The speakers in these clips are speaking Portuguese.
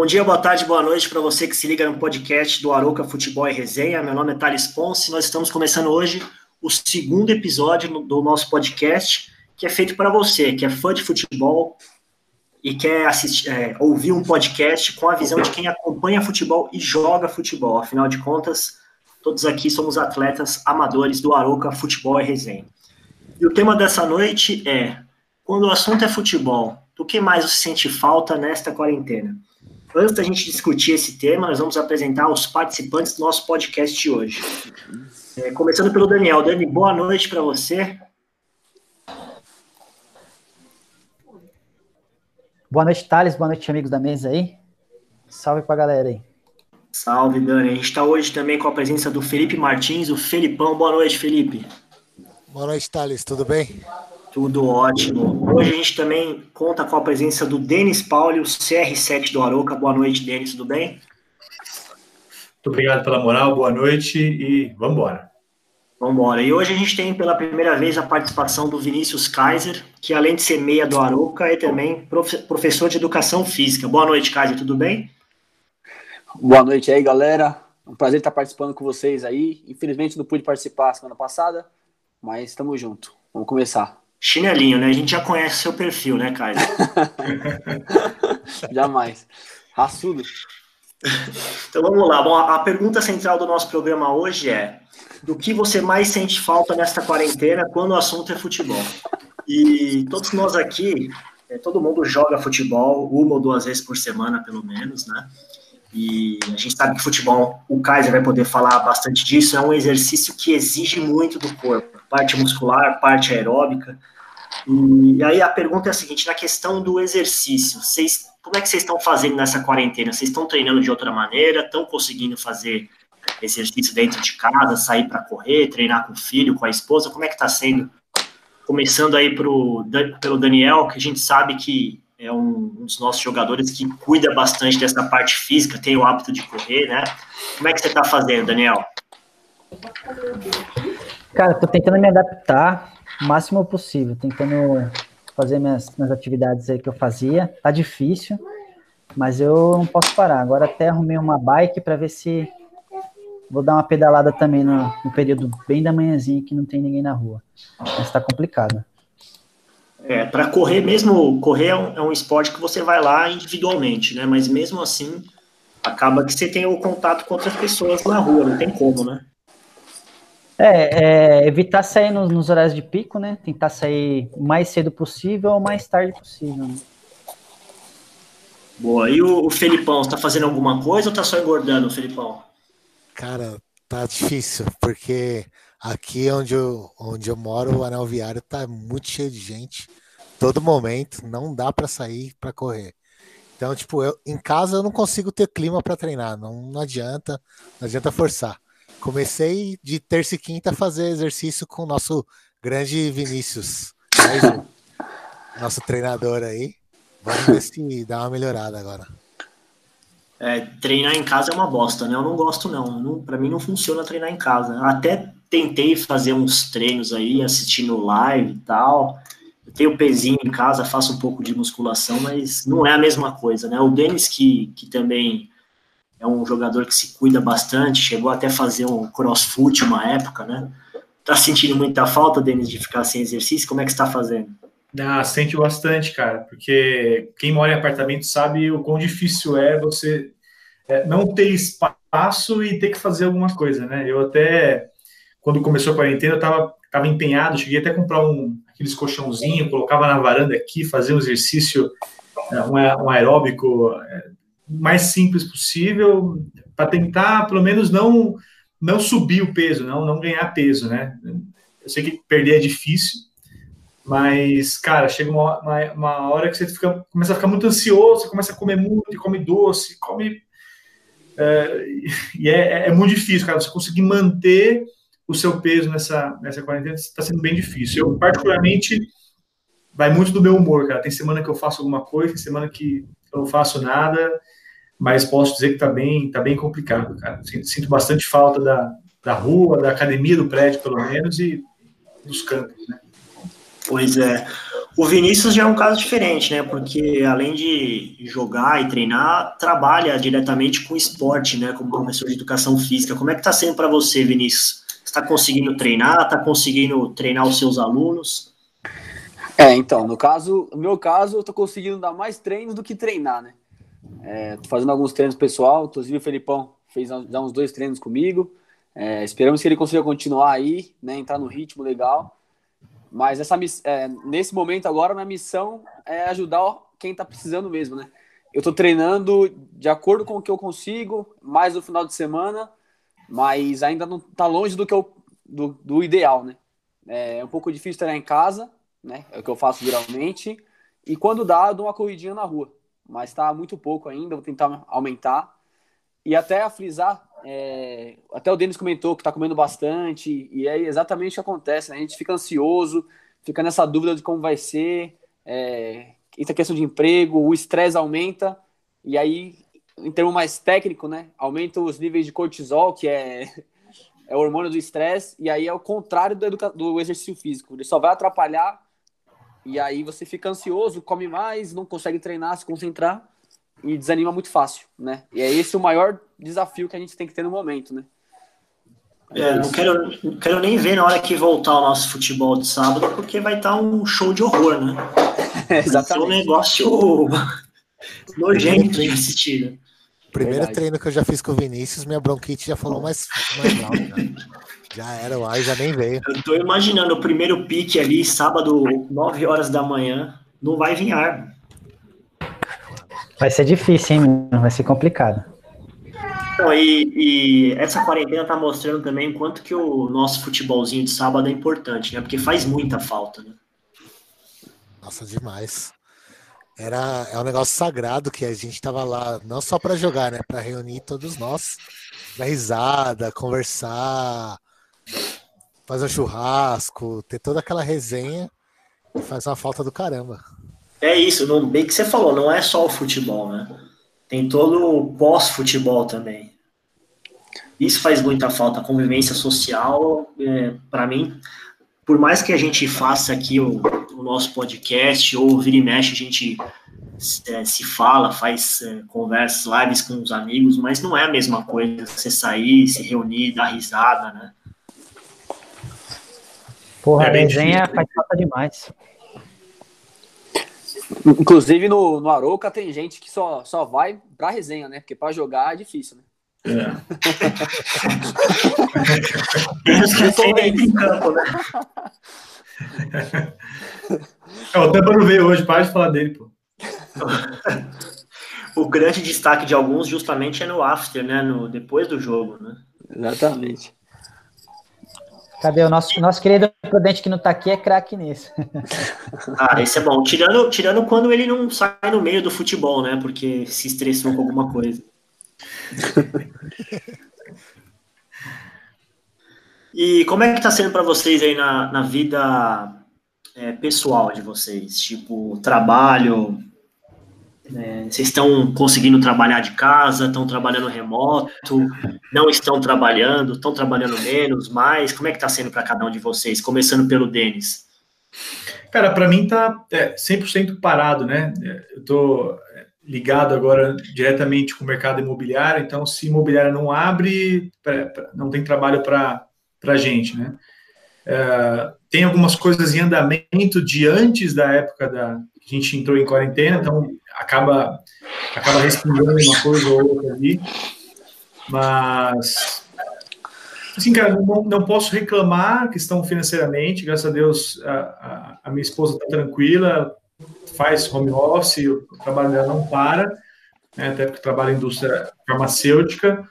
Bom dia, boa tarde, boa noite para você que se liga no podcast do Aroca Futebol e Resenha. Meu nome é Thales Ponce. Nós estamos começando hoje o segundo episódio do nosso podcast, que é feito para você, que é fã de futebol e quer assistir, é, ouvir um podcast com a visão de quem acompanha futebol e joga futebol. Afinal de contas, todos aqui somos atletas amadores do Aroca Futebol e Resenha. E o tema dessa noite é: quando o assunto é futebol, do que mais você sente falta nesta quarentena? Antes da gente discutir esse tema, nós vamos apresentar os participantes do nosso podcast de hoje. É, começando pelo Daniel. Dani, boa noite para você. Boa noite, Thales. Boa noite, amigos da mesa aí. Salve pra galera aí. Salve, Dani. A gente está hoje também com a presença do Felipe Martins, o Felipão. Boa noite, Felipe. Boa noite, Thales. Tudo bem? Tudo ótimo. Hoje a gente também conta com a presença do Denis Pauli, o CR7 do Aroca. Boa noite, Denis. Tudo bem? Muito obrigado pela moral. Boa noite e vamos embora. Vamos embora. E hoje a gente tem pela primeira vez a participação do Vinícius Kaiser, que além de ser meia do Aroca, é também professor de educação física. Boa noite, Kaiser, tudo bem? Boa noite aí, galera. Um prazer estar participando com vocês aí. Infelizmente não pude participar semana passada, mas estamos junto. Vamos começar. Chinelinho, né? A gente já conhece seu perfil, né, Kaiser? Jamais. Raçudo. Então vamos lá. Bom, a pergunta central do nosso programa hoje é: do que você mais sente falta nesta quarentena quando o assunto é futebol. E todos nós aqui, é, todo mundo joga futebol uma ou duas vezes por semana, pelo menos, né? E a gente sabe que futebol, o Kaiser vai poder falar bastante disso, é um exercício que exige muito do corpo, parte muscular, parte aeróbica. E aí a pergunta é a seguinte: na questão do exercício, vocês, como é que vocês estão fazendo nessa quarentena? Vocês estão treinando de outra maneira? Estão conseguindo fazer exercício dentro de casa, sair para correr, treinar com o filho, com a esposa? Como é que está sendo? Começando aí pro, pelo Daniel, que a gente sabe que é um, um, dos nossos jogadores que cuida bastante dessa parte física, tem o hábito de correr, né? Como é que você está fazendo, Daniel? Cara, tô tentando me adaptar o máximo possível, tentando fazer minhas, minhas atividades aí que eu fazia. Tá difícil, mas eu não posso parar. Agora até arrumei uma bike para ver se Vou dar uma pedalada também no, no período bem da manhãzinha que não tem ninguém na rua. Mas está complicado. É, para correr mesmo, correr é um, é um, esporte que você vai lá individualmente, né? Mas mesmo assim, acaba que você tem o contato com outras pessoas na rua, não tem como, né? É, é evitar sair nos, nos, horários de pico, né? Tentar sair o mais cedo possível ou mais tarde possível. Né? Boa. E o, o Felipão, está fazendo alguma coisa ou está só engordando, Felipão? Cara, tá difícil, porque aqui onde eu, onde eu moro, o anel viário tá muito cheio de gente. Todo momento, não dá para sair para correr. Então, tipo, eu em casa eu não consigo ter clima para treinar, não, não adianta, não adianta forçar. Comecei de terça e quinta a fazer exercício com o nosso grande Vinícius, nosso treinador aí. Vamos ver se dá uma melhorada agora. É, treinar em casa é uma bosta, né? Eu não gosto, não. não para mim não funciona treinar em casa. Até tentei fazer uns treinos aí, assistindo live e tal. Eu tenho pezinho em casa, faço um pouco de musculação, mas não é a mesma coisa, né? O Denis, que, que também é um jogador que se cuida bastante, chegou até a fazer um crossfit uma época, né? Tá sentindo muita falta, Denis, de ficar sem exercício? Como é que está fazendo? Ah, sente bastante, cara, porque quem mora em apartamento sabe o quão difícil é você é, não ter espaço e ter que fazer alguma coisa, né? Eu até, quando começou a quarentena, eu tava, tava empenhado, cheguei até a comprar um, aqueles colchãozinhos, colocava na varanda aqui, fazer um exercício, é, um, um aeróbico é, mais simples possível, para tentar, pelo menos, não, não subir o peso, não, não ganhar peso, né? Eu sei que perder é difícil, mas, cara, chega uma, uma, uma, hora que você fica, começa a ficar muito ansioso, você começa a comer muito, come doce, come. É, e é, é, muito difícil, cara, você conseguir manter o seu peso nessa, nessa quarentena está sendo bem difícil. Eu, particularmente, vai muito do meu humor, cara. Tem semana que eu faço alguma coisa, tem semana que eu não faço nada, mas posso dizer que tá bem, tá bem complicado, cara. Sinto, sinto bastante falta da, da rua, da academia do prédio, pelo menos, e dos campos, né? Pois é. O Vinícius já é um caso diferente, né? Porque além de jogar e treinar, trabalha diretamente com esporte, né? Como professor de educação física. Como é que está sendo para você, Vinícius? Está conseguindo treinar? Está conseguindo treinar os seus alunos? É, então, no caso, no meu caso, eu estou conseguindo dar mais treinos do que treinar, né? É, tô fazendo alguns treinos pessoal, inclusive o Felipão fez já uns dois treinos comigo. É, esperamos que ele consiga continuar aí, né? Entrar no ritmo legal. Mas essa, é, nesse momento agora, minha missão é ajudar quem está precisando mesmo, né? Eu estou treinando de acordo com o que eu consigo, mais no final de semana, mas ainda não está longe do que eu, do, do ideal, né? É um pouco difícil treinar em casa, né? É o que eu faço geralmente. E quando dá, eu dou uma corridinha na rua. Mas está muito pouco ainda, vou tentar aumentar. E até a frisar, é, até o Denis comentou que está comendo bastante, e é exatamente o que acontece, né? A gente fica ansioso, fica nessa dúvida de como vai ser, é, entra questão de emprego, o estresse aumenta, e aí, em termo mais técnico, né? Aumenta os níveis de cortisol, que é, é o hormônio do estresse, e aí é o contrário do, do exercício físico, ele só vai atrapalhar, e aí você fica ansioso, come mais, não consegue treinar, se concentrar, e desanima muito fácil, né? E é esse o maior desafio que a gente tem que ter no momento, né? É, não quero, não quero nem ver na hora que voltar o nosso futebol de sábado, porque vai estar um show de horror, né? É, exatamente. um negócio nojento de assistir. Né? Primeiro Verdade. treino que eu já fiz com o Vinícius, minha bronquite já falou mais, mais alto. Né? Já era o ar, já nem veio. Eu tô imaginando o primeiro pique ali, sábado, 9 horas da manhã, não vai vir ar. Vai ser difícil, hein, Vai ser complicado. Então, e, e, essa quarentena tá mostrando também o quanto que o nosso futebolzinho de sábado é importante, né? Porque faz muita falta, né? Nossa, demais. Era, é um negócio sagrado que a gente tava lá, não só para jogar, né? Para reunir todos nós, dar risada, conversar, fazer um churrasco, ter toda aquela resenha faz uma falta do caramba. É isso, não, bem que você falou, não é só o futebol, né? Tem todo o pós-futebol também. Isso faz muita falta, a convivência social, é, para mim, por mais que a gente faça aqui o, o nosso podcast, ou vira e mexe, a gente é, se fala, faz é, conversas, lives com os amigos, mas não é a mesma coisa você sair, se reunir, dar risada, né? Porra, é a resenha faz falta demais. Inclusive no, no Aroca tem gente que só, só vai pra resenha, né? Porque pra jogar é difícil, né? É. em campo, né? É, o Tampa não veio hoje, para de falar dele, pô. o grande destaque de alguns justamente é no after, né? No, depois do jogo, né? Exatamente. Cadê o nosso, nosso querido Prudente que não tá aqui é craque nisso. Ah, esse é bom. Tirando, tirando quando ele não sai no meio do futebol, né? Porque se estressou com alguma coisa. e como é que tá sendo para vocês aí na, na vida é, pessoal de vocês? Tipo, trabalho, é, vocês estão conseguindo trabalhar de casa, estão trabalhando remoto, não estão trabalhando, estão trabalhando menos, mais? Como é que está sendo para cada um de vocês? Começando pelo Denis. Cara, para mim tá é, 100% parado, né? Eu tô ligado agora diretamente com o mercado imobiliário, então se imobiliária não abre, não tem trabalho para a gente, né? É, tem algumas coisas em andamento de antes da época da que a gente entrou em quarentena, então acaba, acaba respondendo uma coisa ou outra ali. Mas, assim, cara, não, não posso reclamar questão financeiramente. Graças a Deus, a, a, a minha esposa está tranquila, faz home office, o trabalho dela não para, né, até porque trabalha em indústria farmacêutica.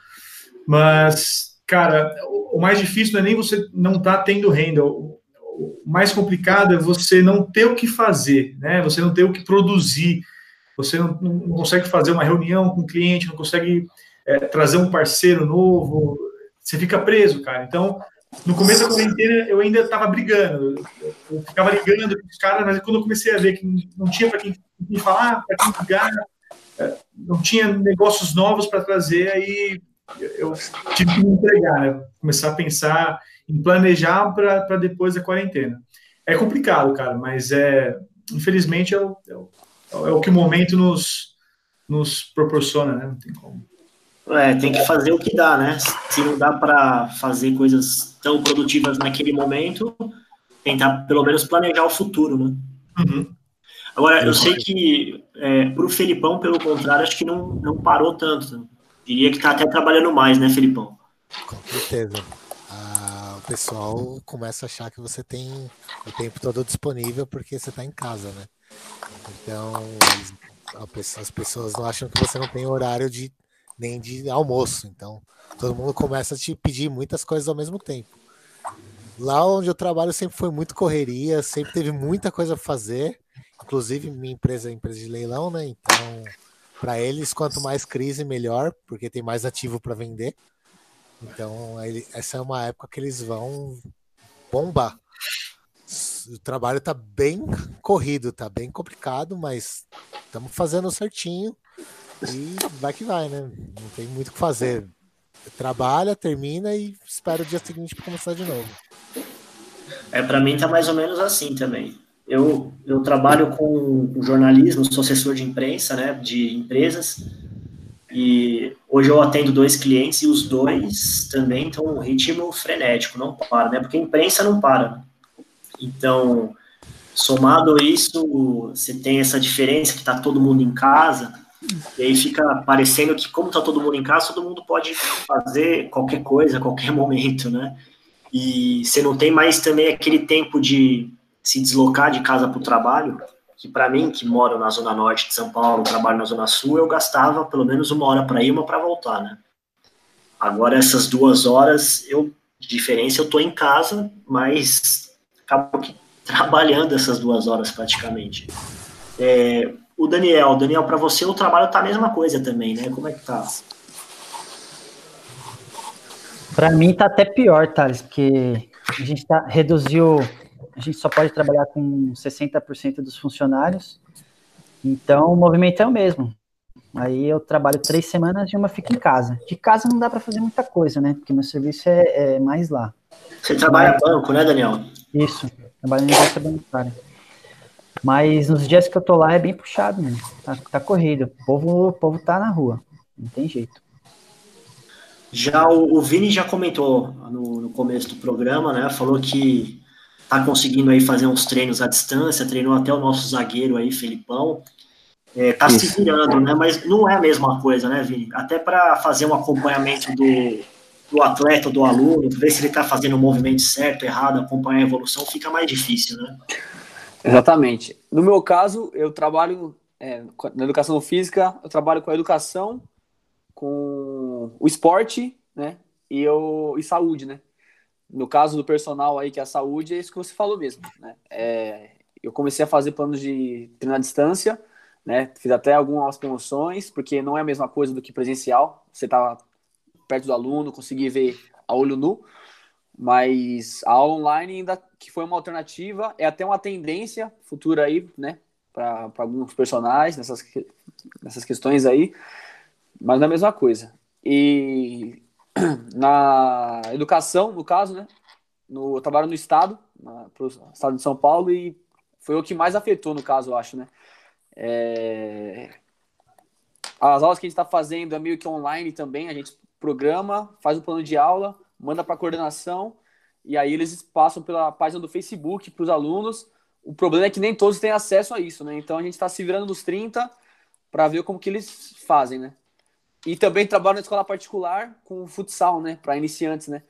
Mas, cara, o, o mais difícil não é nem você não estar tá tendo renda. O, mais complicado é você não ter o que fazer, né? Você não ter o que produzir você não, não consegue fazer uma reunião com o cliente, não consegue é, trazer um parceiro novo, você fica preso, cara. Então, no começo da quarentena, eu ainda estava brigando, eu ficava ligando com os caras, mas quando eu comecei a ver que não tinha para quem, quem, falar, para quem ligar, é, não tinha negócios novos para trazer, aí eu tive que me entregar, né? começar a pensar em planejar para depois da quarentena. É complicado, cara, mas é, infelizmente, é o, é o, é o que o momento nos, nos proporciona, né? Não tem como. É, tem que fazer o que dá, né? Se não dá para fazer coisas tão produtivas naquele momento, tentar pelo menos planejar o futuro, né? Uhum. Agora, eu sei que é, para o Felipão, pelo contrário, acho que não, não parou tanto. Diria que está até trabalhando mais, né, Felipão? Com certeza. Pessoal começa a achar que você tem o tempo todo disponível porque você está em casa, né? Então, as pessoas não acham que você não tem horário de nem de almoço. Então, todo mundo começa a te pedir muitas coisas ao mesmo tempo. Lá onde eu trabalho sempre foi muito correria, sempre teve muita coisa a fazer. Inclusive, minha empresa é empresa de leilão, né? Então, para eles, quanto mais crise, melhor, porque tem mais ativo para vender. Então, ele, essa é uma época que eles vão bombar. O trabalho está bem corrido, está bem complicado, mas estamos fazendo certinho. E vai que vai, né? Não tem muito o que fazer. Trabalha, termina e espera o dia seguinte para começar de novo. É, para mim tá mais ou menos assim também. Eu, eu trabalho com jornalismo, sou assessor de imprensa, né, de empresas, e hoje eu atendo dois clientes e os dois também estão um ritmo frenético, não para, né, porque a imprensa não para. Então, somado a isso, você tem essa diferença que está todo mundo em casa, e aí fica parecendo que, como está todo mundo em casa, todo mundo pode fazer qualquer coisa a qualquer momento, né? E você não tem mais também aquele tempo de se deslocar de casa para o trabalho, que para mim, que moro na zona norte de São Paulo, trabalho na zona sul, eu gastava pelo menos uma hora para ir, uma para voltar, né? Agora, essas duas horas, eu, de diferença, eu estou em casa, mas acabo trabalhando essas duas horas praticamente. É, o Daniel. Daniel, para você o trabalho tá a mesma coisa também, né? Como é que tá? Para mim tá até pior, Thales, porque a gente tá, reduziu, a gente só pode trabalhar com 60% dos funcionários, então o movimento é o mesmo. Aí eu trabalho três semanas e uma fica em casa. De casa não dá para fazer muita coisa, né? Porque meu serviço é, é mais lá. Você trabalha Mas, banco, né, Daniel? Isso, trabalho em indústria bancária. Mas nos dias que eu tô lá é bem puxado, né? Tá, tá corrido. O povo, o povo tá na rua. Não tem jeito. Já o, o Vini já comentou no, no, começo do programa, né? Falou que tá conseguindo aí fazer uns treinos à distância, treinou até o nosso zagueiro aí, Felipão. É, tá Isso. se virando, né? Mas não é a mesma coisa, né, Vini? Até para fazer um acompanhamento do, do atleta, do aluno, ver se ele tá fazendo o movimento certo, errado, acompanhar a evolução, fica mais difícil, né? Exatamente. No meu caso, eu trabalho é, na educação física, eu trabalho com a educação, com o esporte, né? E, eu, e saúde, né? No caso do personal aí, que é a saúde, é isso que você falou mesmo, né? É, eu comecei a fazer planos de treino à distância, né? Fiz até algumas promoções, porque não é a mesma coisa do que presencial. Você tá perto do aluno, conseguir ver a olho nu. Mas a aula online ainda que foi uma alternativa, é até uma tendência futura aí, né, para alguns personagens nessas, nessas questões aí, mas não é a mesma coisa. E na educação, no caso, né, no, eu trabalho no estado, para o estado de São Paulo, e foi o que mais afetou no caso, eu acho, né. É... As aulas que a gente está fazendo é meio que online também, a gente programa, faz o plano de aula, manda para a coordenação e aí eles passam pela página do Facebook para os alunos. O problema é que nem todos têm acesso a isso, né? Então a gente está se virando nos 30 para ver como que eles fazem, né? E também trabalho na escola particular com futsal, né? Para iniciantes, né?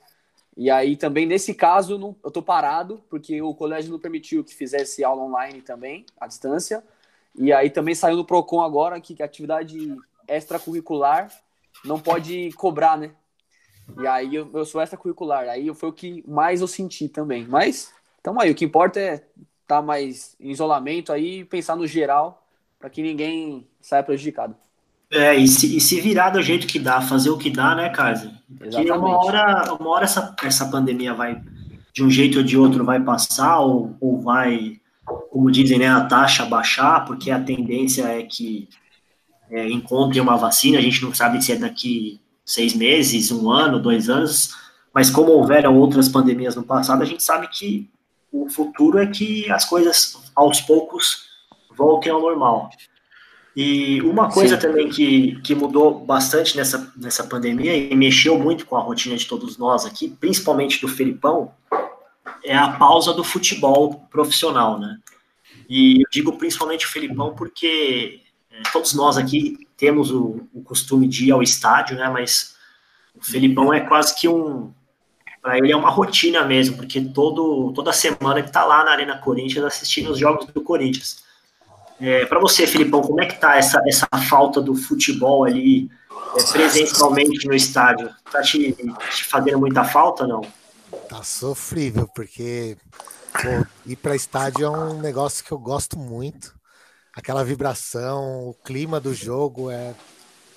E aí também nesse caso não, eu tô parado porque o colégio não permitiu que fizesse aula online também à distância. E aí também saiu no Procon agora que atividade extracurricular não pode cobrar, né? E aí eu, eu sou extracurricular. Aí foi o que mais eu senti também. Mas, então aí, o que importa é estar tá mais em isolamento aí pensar no geral para que ninguém saia prejudicado. É, e se, e se, virar do jeito que dá, fazer o que dá, né, Kaiser? Porque uma hora, uma hora essa, essa pandemia vai, de um jeito ou de outro, vai passar, ou, ou vai, como dizem, né, a taxa baixar, porque a tendência é que é, encontre uma vacina, a gente não sabe se é daqui seis meses, um ano, dois anos, mas como houveram outras pandemias no passado, a gente sabe que o futuro é que as coisas aos poucos voltem ao normal. E uma coisa Sim. também que, que mudou bastante nessa, nessa pandemia e mexeu muito com a rotina de todos nós aqui, principalmente do Felipão, é a pausa do futebol profissional, né? E eu digo principalmente o Felipão porque é, todos nós aqui temos o, o, costume de ir ao estádio, né? Mas o Felipão é quase que um. Para ele é uma rotina mesmo, porque todo, toda semana ele está lá na Arena Corinthians assistindo os jogos do Corinthians. É, para você, Filipão, como é que tá essa, essa falta do futebol ali é, presencialmente no estádio? Tá te, te fazendo muita falta não? Tá sofrível, porque pô, ir para estádio é um negócio que eu gosto muito. Aquela vibração, o clima do jogo é,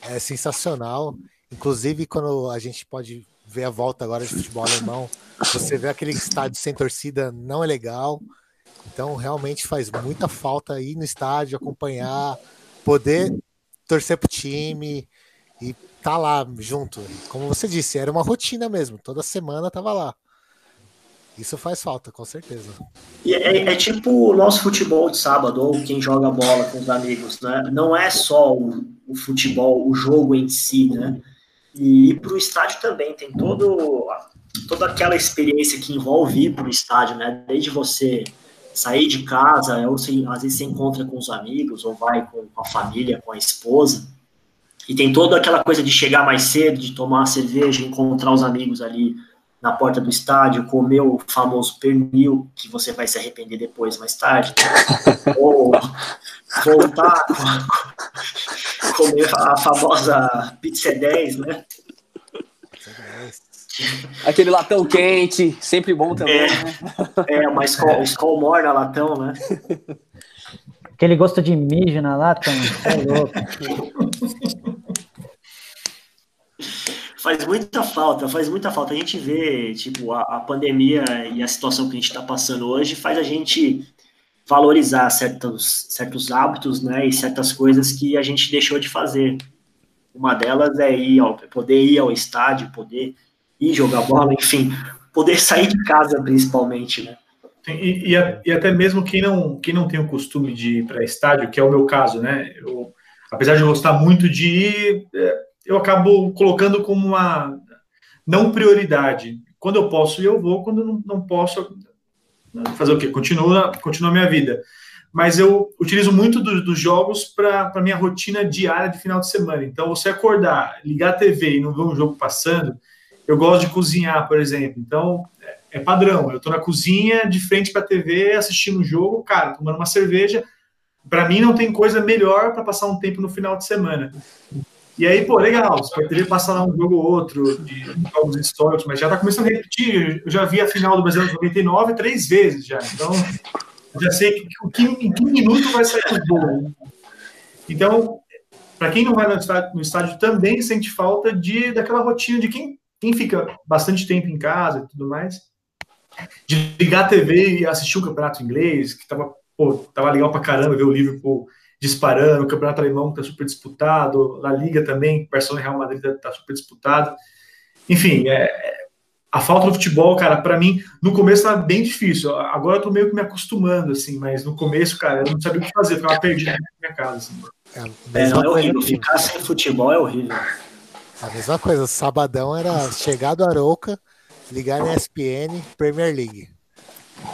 é sensacional. Inclusive, quando a gente pode ver a volta agora de futebol alemão, você vê aquele estádio sem torcida, não é legal. Então, realmente faz muita falta ir no estádio, acompanhar, poder torcer pro time e tá lá junto. Como você disse, era uma rotina mesmo, toda semana tava lá. Isso faz falta, com certeza. E é, é, tipo o nosso futebol de sábado, ou quem joga bola com os amigos, né? Não é só o, o futebol, o jogo em si, né? E ir para o estádio também tem todo, toda aquela experiência que envolve ir para o estádio, né? Desde você sair de casa, ou se, às vezes você encontra com os amigos, ou vai com, com a família, com a esposa, e tem toda aquela coisa de chegar mais cedo, de tomar uma cerveja, encontrar os amigos ali na porta do estádio, comer o famoso pernil, que você vai se arrepender depois, mais tarde, ou voltar comer a famosa pizza 10, né? Aquele latão quente, sempre bom também. É, né? é uma escola, escola morna latão, né? Aquele gosto de mijo na lata, é louco. Faz muita falta, faz muita falta. A gente vê, tipo, a, a pandemia e a situação que a gente está passando hoje faz a gente valorizar certos, certos hábitos, né, e certas coisas que a gente deixou de fazer. Uma delas é ir ao, poder ir ao estádio, poder ir jogar bola, enfim, poder sair de casa principalmente, né? E, e, e, até mesmo quem não, quem não tem o costume de ir para estádio, que é o meu caso, né? Eu, apesar de eu gostar muito de ir, é, eu acabo colocando como uma não prioridade. Quando eu posso eu vou. Quando não, não posso, fazer o quê? Continua, continua a minha vida. Mas eu utilizo muito do, dos jogos para minha rotina diária de final de semana. Então, você acordar, ligar a TV e não ver um jogo passando, eu gosto de cozinhar, por exemplo. Então, é, é padrão. Eu estou na cozinha, de frente para a TV, assistindo um jogo, cara, tomando uma cerveja. Para mim, não tem coisa melhor para passar um tempo no final de semana. E aí, pô, legal, você ter passar lá um jogo ou outro de jogos históricos, mas já está começando a repetir. Eu já vi a final do Brasil de 99 três vezes já. Então, já sei que, que, em que minuto vai sair o gol. Então, para quem não vai no estádio, no estádio, também sente falta de daquela rotina de quem quem fica bastante tempo em casa e tudo mais, de ligar a TV e assistir o campeonato inglês, que tava, pô, tava legal pra caramba ver o Liverpool disparando, o campeonato alemão que tá super disputado, a Liga também, Barcelona e Real Madrid tá, tá super disputado. Enfim, é, a falta do futebol, cara, para mim, no começo tava bem difícil. Agora eu tô meio que me acostumando, assim, mas no começo, cara, eu não sabia o que fazer, ficava perdido na minha casa. Assim. É, é, é horrível. Ficar sem futebol é horrível. A mesma coisa, sabadão era chegar do Arouca, ligar na ESPN, Premier League.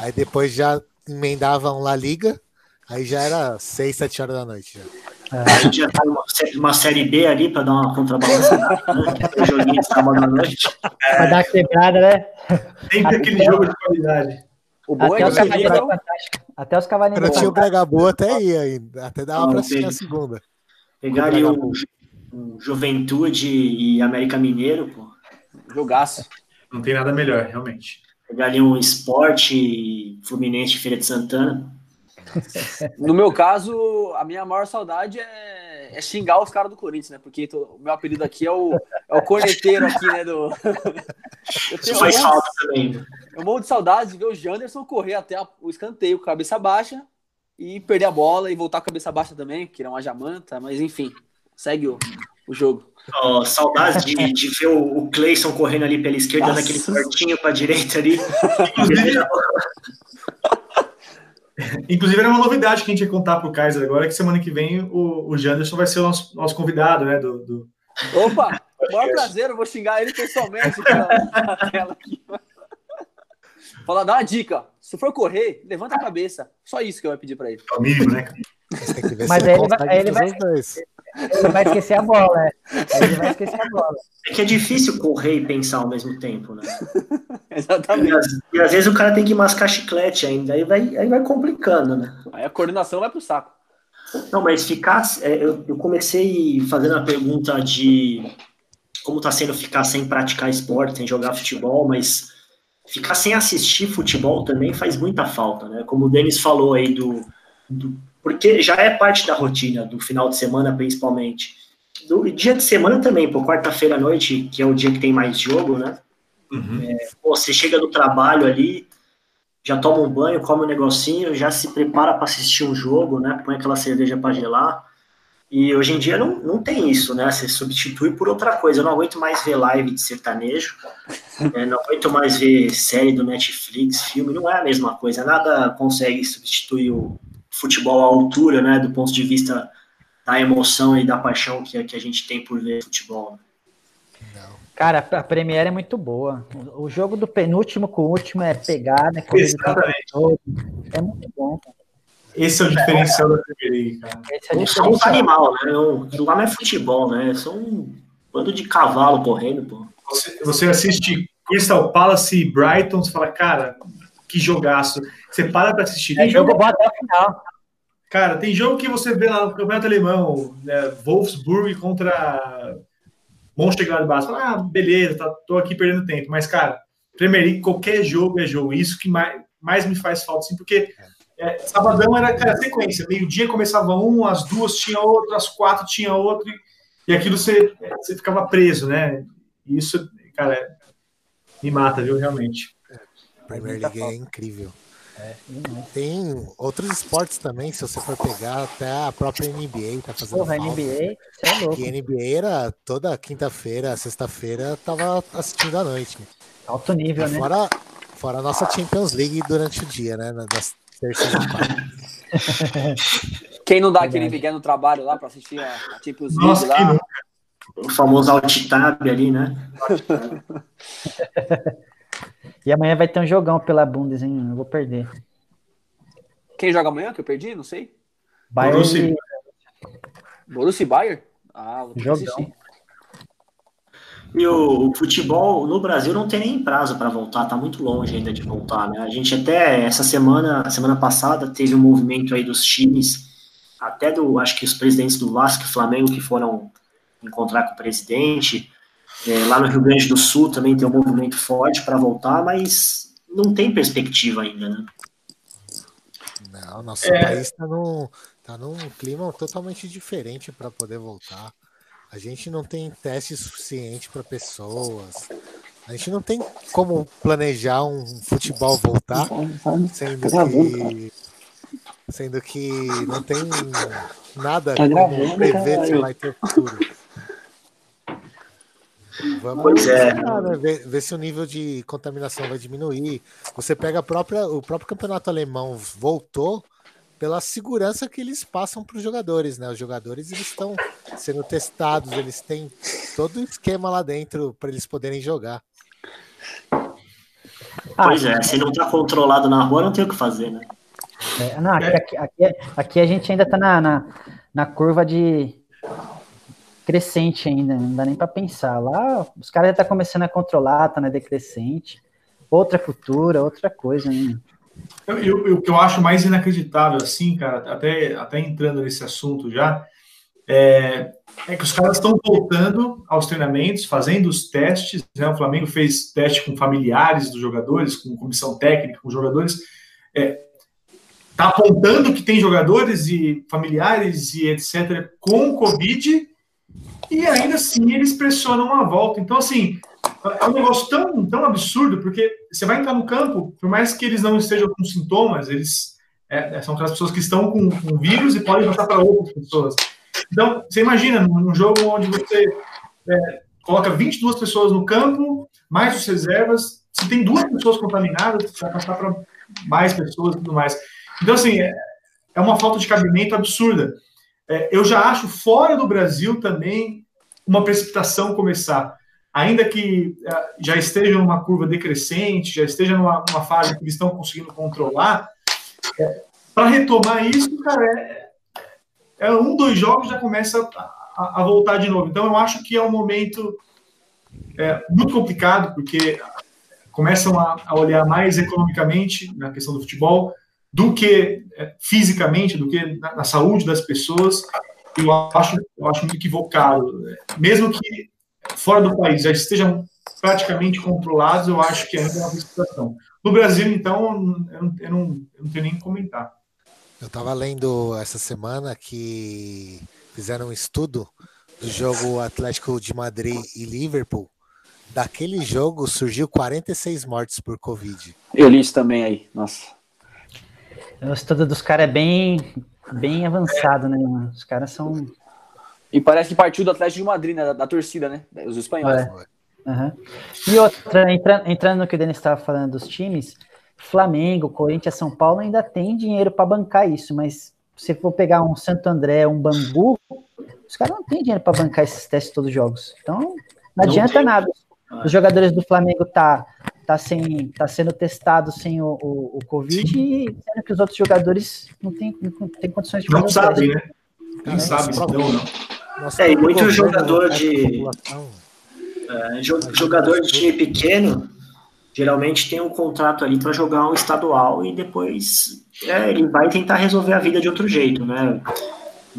Aí depois já emendavam La Liga, aí já era 6, 7 horas da noite. Já. É. A gente já tá uma, uma série B ali para dar uma contrabalançada, né? joguinho de sábado à noite. É. Pra dar quebrada, né? Sempre aquele jogo de qualidade. O bom até, é os cavalinhos, até os cavalinhos. Eu tinha o Brega Boa até ia ainda. Até dava para assistir a segunda. Pegar ali o, Juventude e América Mineiro, pô. Jogaço. Não tem nada melhor, realmente. Pegar ali um esporte Fluminense Feira de Santana. No meu caso, a minha maior saudade é, é xingar os caras do Corinthians, né? Porque tô, o meu apelido aqui é o, é o corneteiro aqui, né? Do... Isso faz um falta também. Eu morro de saudade de ver o Janderson correr até a, o escanteio, cabeça baixa, e perder a bola e voltar com a cabeça baixa também, que era uma jamanta, mas enfim segue o, o jogo. Oh, saudades de, de ver o, o Cleison correndo ali pela esquerda, Nossa. naquele cortinho para a direita ali. Inclusive, era uma novidade que a gente ia contar para o Kaiser agora, que semana que vem o, o Janderson vai ser o nosso, nosso convidado, né? Do, do... Opa! Maior prazer, eu vou xingar ele pessoalmente na tela aqui. Falar, dá uma dica. Se for correr, levanta a cabeça. Só isso que eu vou pedir para ele. É o mínimo, né? Mas aí ele vai, aí ele vai, ele vai esquecer a bola, é. Aí ele vai esquecer a bola. É que é difícil correr e pensar ao mesmo tempo, né? Exatamente. E às, e às, vezes o cara tem que mascar chiclete ainda, aí vai, aí vai complicando, né? Aí a coordenação vai pro saco. Não, mas ficar. É, eu, eu comecei fazendo a pergunta de como está sendo ficar sem praticar esporte, sem jogar futebol, mas ficar sem assistir futebol também faz muita falta, né? Como o Denis falou aí do, do porque já é parte da rotina do final de semana, principalmente. Do dia de semana também, por quarta-feira à noite, que é o dia que tem mais jogo, né? Uhum. É, pô, você chega do trabalho ali, já toma um banho, come um negocinho, já se prepara para assistir um jogo, né? Põe aquela cerveja para gelar. E hoje em dia não, não tem isso, né? Você substitui por outra coisa. Eu não aguento mais ver live de sertanejo, é, não aguento mais ver série do Netflix, filme, não é a mesma coisa. Nada consegue substituir o futebol à altura, né? Do ponto de vista da emoção e da paixão que, que a gente tem por ver futebol. Né? Cara, a Premiere é muito boa. O jogo do penúltimo com o último é pegada, é Exatamente. É muito bom, cara. Esse é o diferencial é. da Premier League, cara. Esse é não são uns animal, né? Aquilo lá não é futebol, né? São um bando de cavalo correndo, pô. Você, você assiste Crystal Palace e Brighton, você fala, cara, que jogaço. Você para pra assistir. Tem é jogo bom até o final. Cara, tem jogo que você vê lá no Campeonato Alemão, né, Wolfsburg contra Mönchengladbach. Ah, beleza, tá, tô aqui perdendo tempo. Mas, cara, Premier League, qualquer jogo é jogo. Isso que mais, mais me faz falta, assim, porque é, sabadão era cara, sequência. Meio-dia começava um, às duas tinha outro, às quatro tinha outro, e aquilo você, você ficava preso, né? E isso, cara, me mata, viu, realmente. Premier League é incrível. É, tem outros esportes também, se você for pegar, até a própria NBA tá fazendo Porra, falta. NBA, é louco. Que NBA era toda quinta-feira, sexta-feira, tava assistindo à noite. Alto nível, e né? Fora, fora a nossa Champions League durante o dia, né? Das Quem não dá aquele migué no trabalho lá para assistir a, a Champions League lá? O famoso alt tab ali, né? e amanhã vai ter um jogão pela Bundes, hein? Eu vou perder. Quem joga amanhã que eu perdi? Não sei. Bayern Borussia. Borussia Bayern? Ah, vou jogão. assistir. E o, futebol no Brasil não tem nem prazo para voltar, tá muito longe ainda de voltar, né? A gente até essa semana, semana passada, teve um movimento aí dos times, até do, acho que os presidentes do Vasco e Flamengo que foram encontrar com o presidente. É, lá no Rio Grande do Sul também tem um movimento forte para voltar, mas não tem perspectiva ainda, né? Não, nosso é... país está num, tá num clima totalmente diferente para poder voltar. A gente não tem teste suficiente para pessoas. A gente não tem como planejar um futebol voltar, sendo que, sendo que não tem nada tá como prever se vai ter futuro. Vamos é. né, ver, ver, se o nível de contaminação vai diminuir. Você pega a própria, o próprio campeonato alemão voltou pela segurança que eles passam para os jogadores, né? Os jogadores eles estão sendo testados, eles têm todo o esquema lá dentro para eles poderem jogar. Pois é, se não está controlado na rua, não tem o que fazer, né? É, não, aqui, aqui, aqui, a gente ainda está na, na, na, curva de crescente ainda, não dá nem para pensar. Lá os caras já estão tá começando a controlar, tá na decrescente. Outra cultura, outra coisa, né? o que eu acho mais inacreditável, assim, cara, até, até entrando nesse assunto já, é, é que os caras estão voltando aos treinamentos, fazendo os testes. Né? O Flamengo fez teste com familiares dos jogadores, com comissão técnica, com jogadores. É, tá apontando que tem jogadores e familiares e etc. com Covid, e ainda assim eles pressionam a volta. Então, assim, é um negócio tão, tão absurdo, porque você vai entrar no campo, por mais que eles não estejam com sintomas, eles é, é são aquelas pessoas que estão com, com vírus e podem passar para outras pessoas. Então, você imagina, num jogo onde você é, coloca 22 pessoas no campo, mais os reservas, se tem duas pessoas contaminadas, você vai passar para mais pessoas e tudo mais. Então, assim, é, é uma falta de cabimento absurda. É, eu já acho fora do Brasil também uma precipitação começar. Ainda que é, já esteja numa curva decrescente, já esteja numa, numa fase que eles estão conseguindo controlar, é, para retomar isso, cara, é, é, um, dois jogos já começa a, a, voltar de novo. Então, eu acho que é um momento é, muito complicado, porque começam a, a, olhar mais economicamente na questão do futebol do que é, fisicamente, do que na, na, saúde das pessoas. Eu acho, eu acho muito equivocado. Mesmo que fora do país já estejam praticamente controlados, eu acho que ainda é uma situação. No Brasil, então, eu não, eu não, eu não tenho nem que comentar. Eu estava lendo essa semana que fizeram um estudo do jogo Atlético de Madrid e Liverpool. Daquele jogo surgiu 46 mortes por Covid. Eu li isso também aí, nossa. O estudo dos caras é bem, bem avançado, né, mano? Os caras são. E parece que partiu do Atlético de Madrid, né? Da, da torcida, né? Os espanhóis. É. Uhum. E outra, entra, entrando no que o Denis estava falando dos times, Flamengo, Corinthians, São Paulo ainda tem dinheiro para bancar isso, mas se for pegar um Santo André, um Bangu, os caras não têm dinheiro para bancar esses testes todos os jogos. Então, não, não adianta tem. nada. Os jogadores do Flamengo tá tá sem tá sendo testado sem o, o, o Covid Sim. e sendo que os outros jogadores não têm não tem condições de fazer Não sabem, né? Quem sabe se não, não. é, e muito jogador de é, jogador de time pequeno geralmente tem um contrato ali para jogar um estadual e depois é, ele vai tentar resolver a vida de outro jeito, né?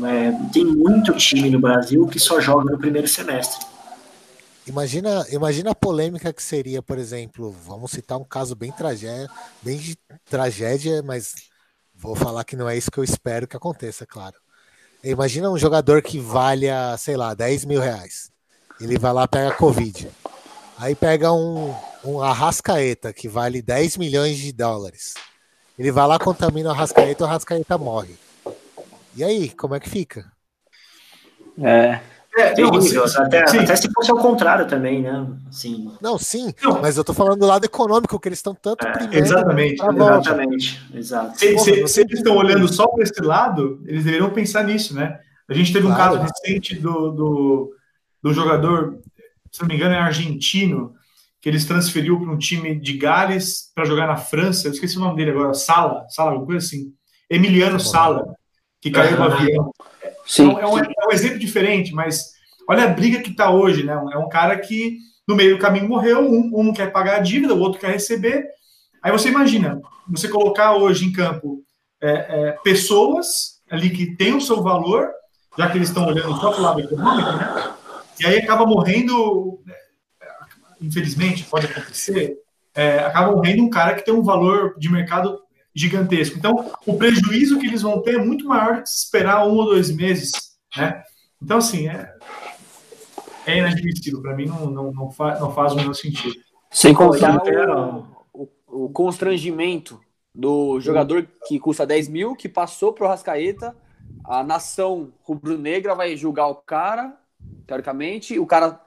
É, tem muito time no Brasil que só joga no primeiro semestre. Imagina, imagina a polêmica que seria, por exemplo, vamos citar um caso bem tragédia, bem de tragédia, mas vou falar que não é isso que eu espero que aconteça, claro. Imagina um jogador que valha, sei lá, 10 mil reais. Ele vai lá pega Covid. Aí pega um, um Arrascaeta, que vale 10 milhões de dólares. Ele vai lá, contamina o Arrascaeta o Arrascaeta morre. E aí, como é que fica? É. É, terrível, não, até, até, se fosse ao contrário também, né? Sim. Não, sim, não. mas eu tô falando do lado econômico, que eles estão tanto é, primeiro. Exatamente, exatamente. Exato. Se, se, se, eles estão olhando só para esse lado, eles deveriam pensar nisso, né? A gente teve claro. um caso recente do, do, do jogador, se não me engano, é argentino, que eles transferiu para um time de Gales para jogar na França. Eu esqueci o nome dele agora, Sala, Sala, alguma coisa assim. Emiliano Sala, que caiu do avião. Sim. Então, é, um, é um exemplo diferente, mas olha a briga que está hoje, né? É um cara que no meio do caminho morreu, um, um quer pagar a dívida, o outro quer receber. Aí você imagina, você colocar hoje em campo é, é, pessoas ali que têm o seu valor, já que eles estão olhando só para o lado econômico, né? E aí acaba morrendo infelizmente pode acontecer, é, acaba morrendo um cara que tem um valor de mercado gigantesco. Então, o prejuízo que eles vão ter é muito maior do que se esperar um ou dois meses, né? Então, assim, é, é inadmissível. Para mim, não, não, não, faz, não faz o menor sentido. Sem contar o, o, o, constrangimento do jogador que custa 10 mil, que passou para o Rascaeta, a nação rubro-negra vai julgar o cara, teoricamente, o cara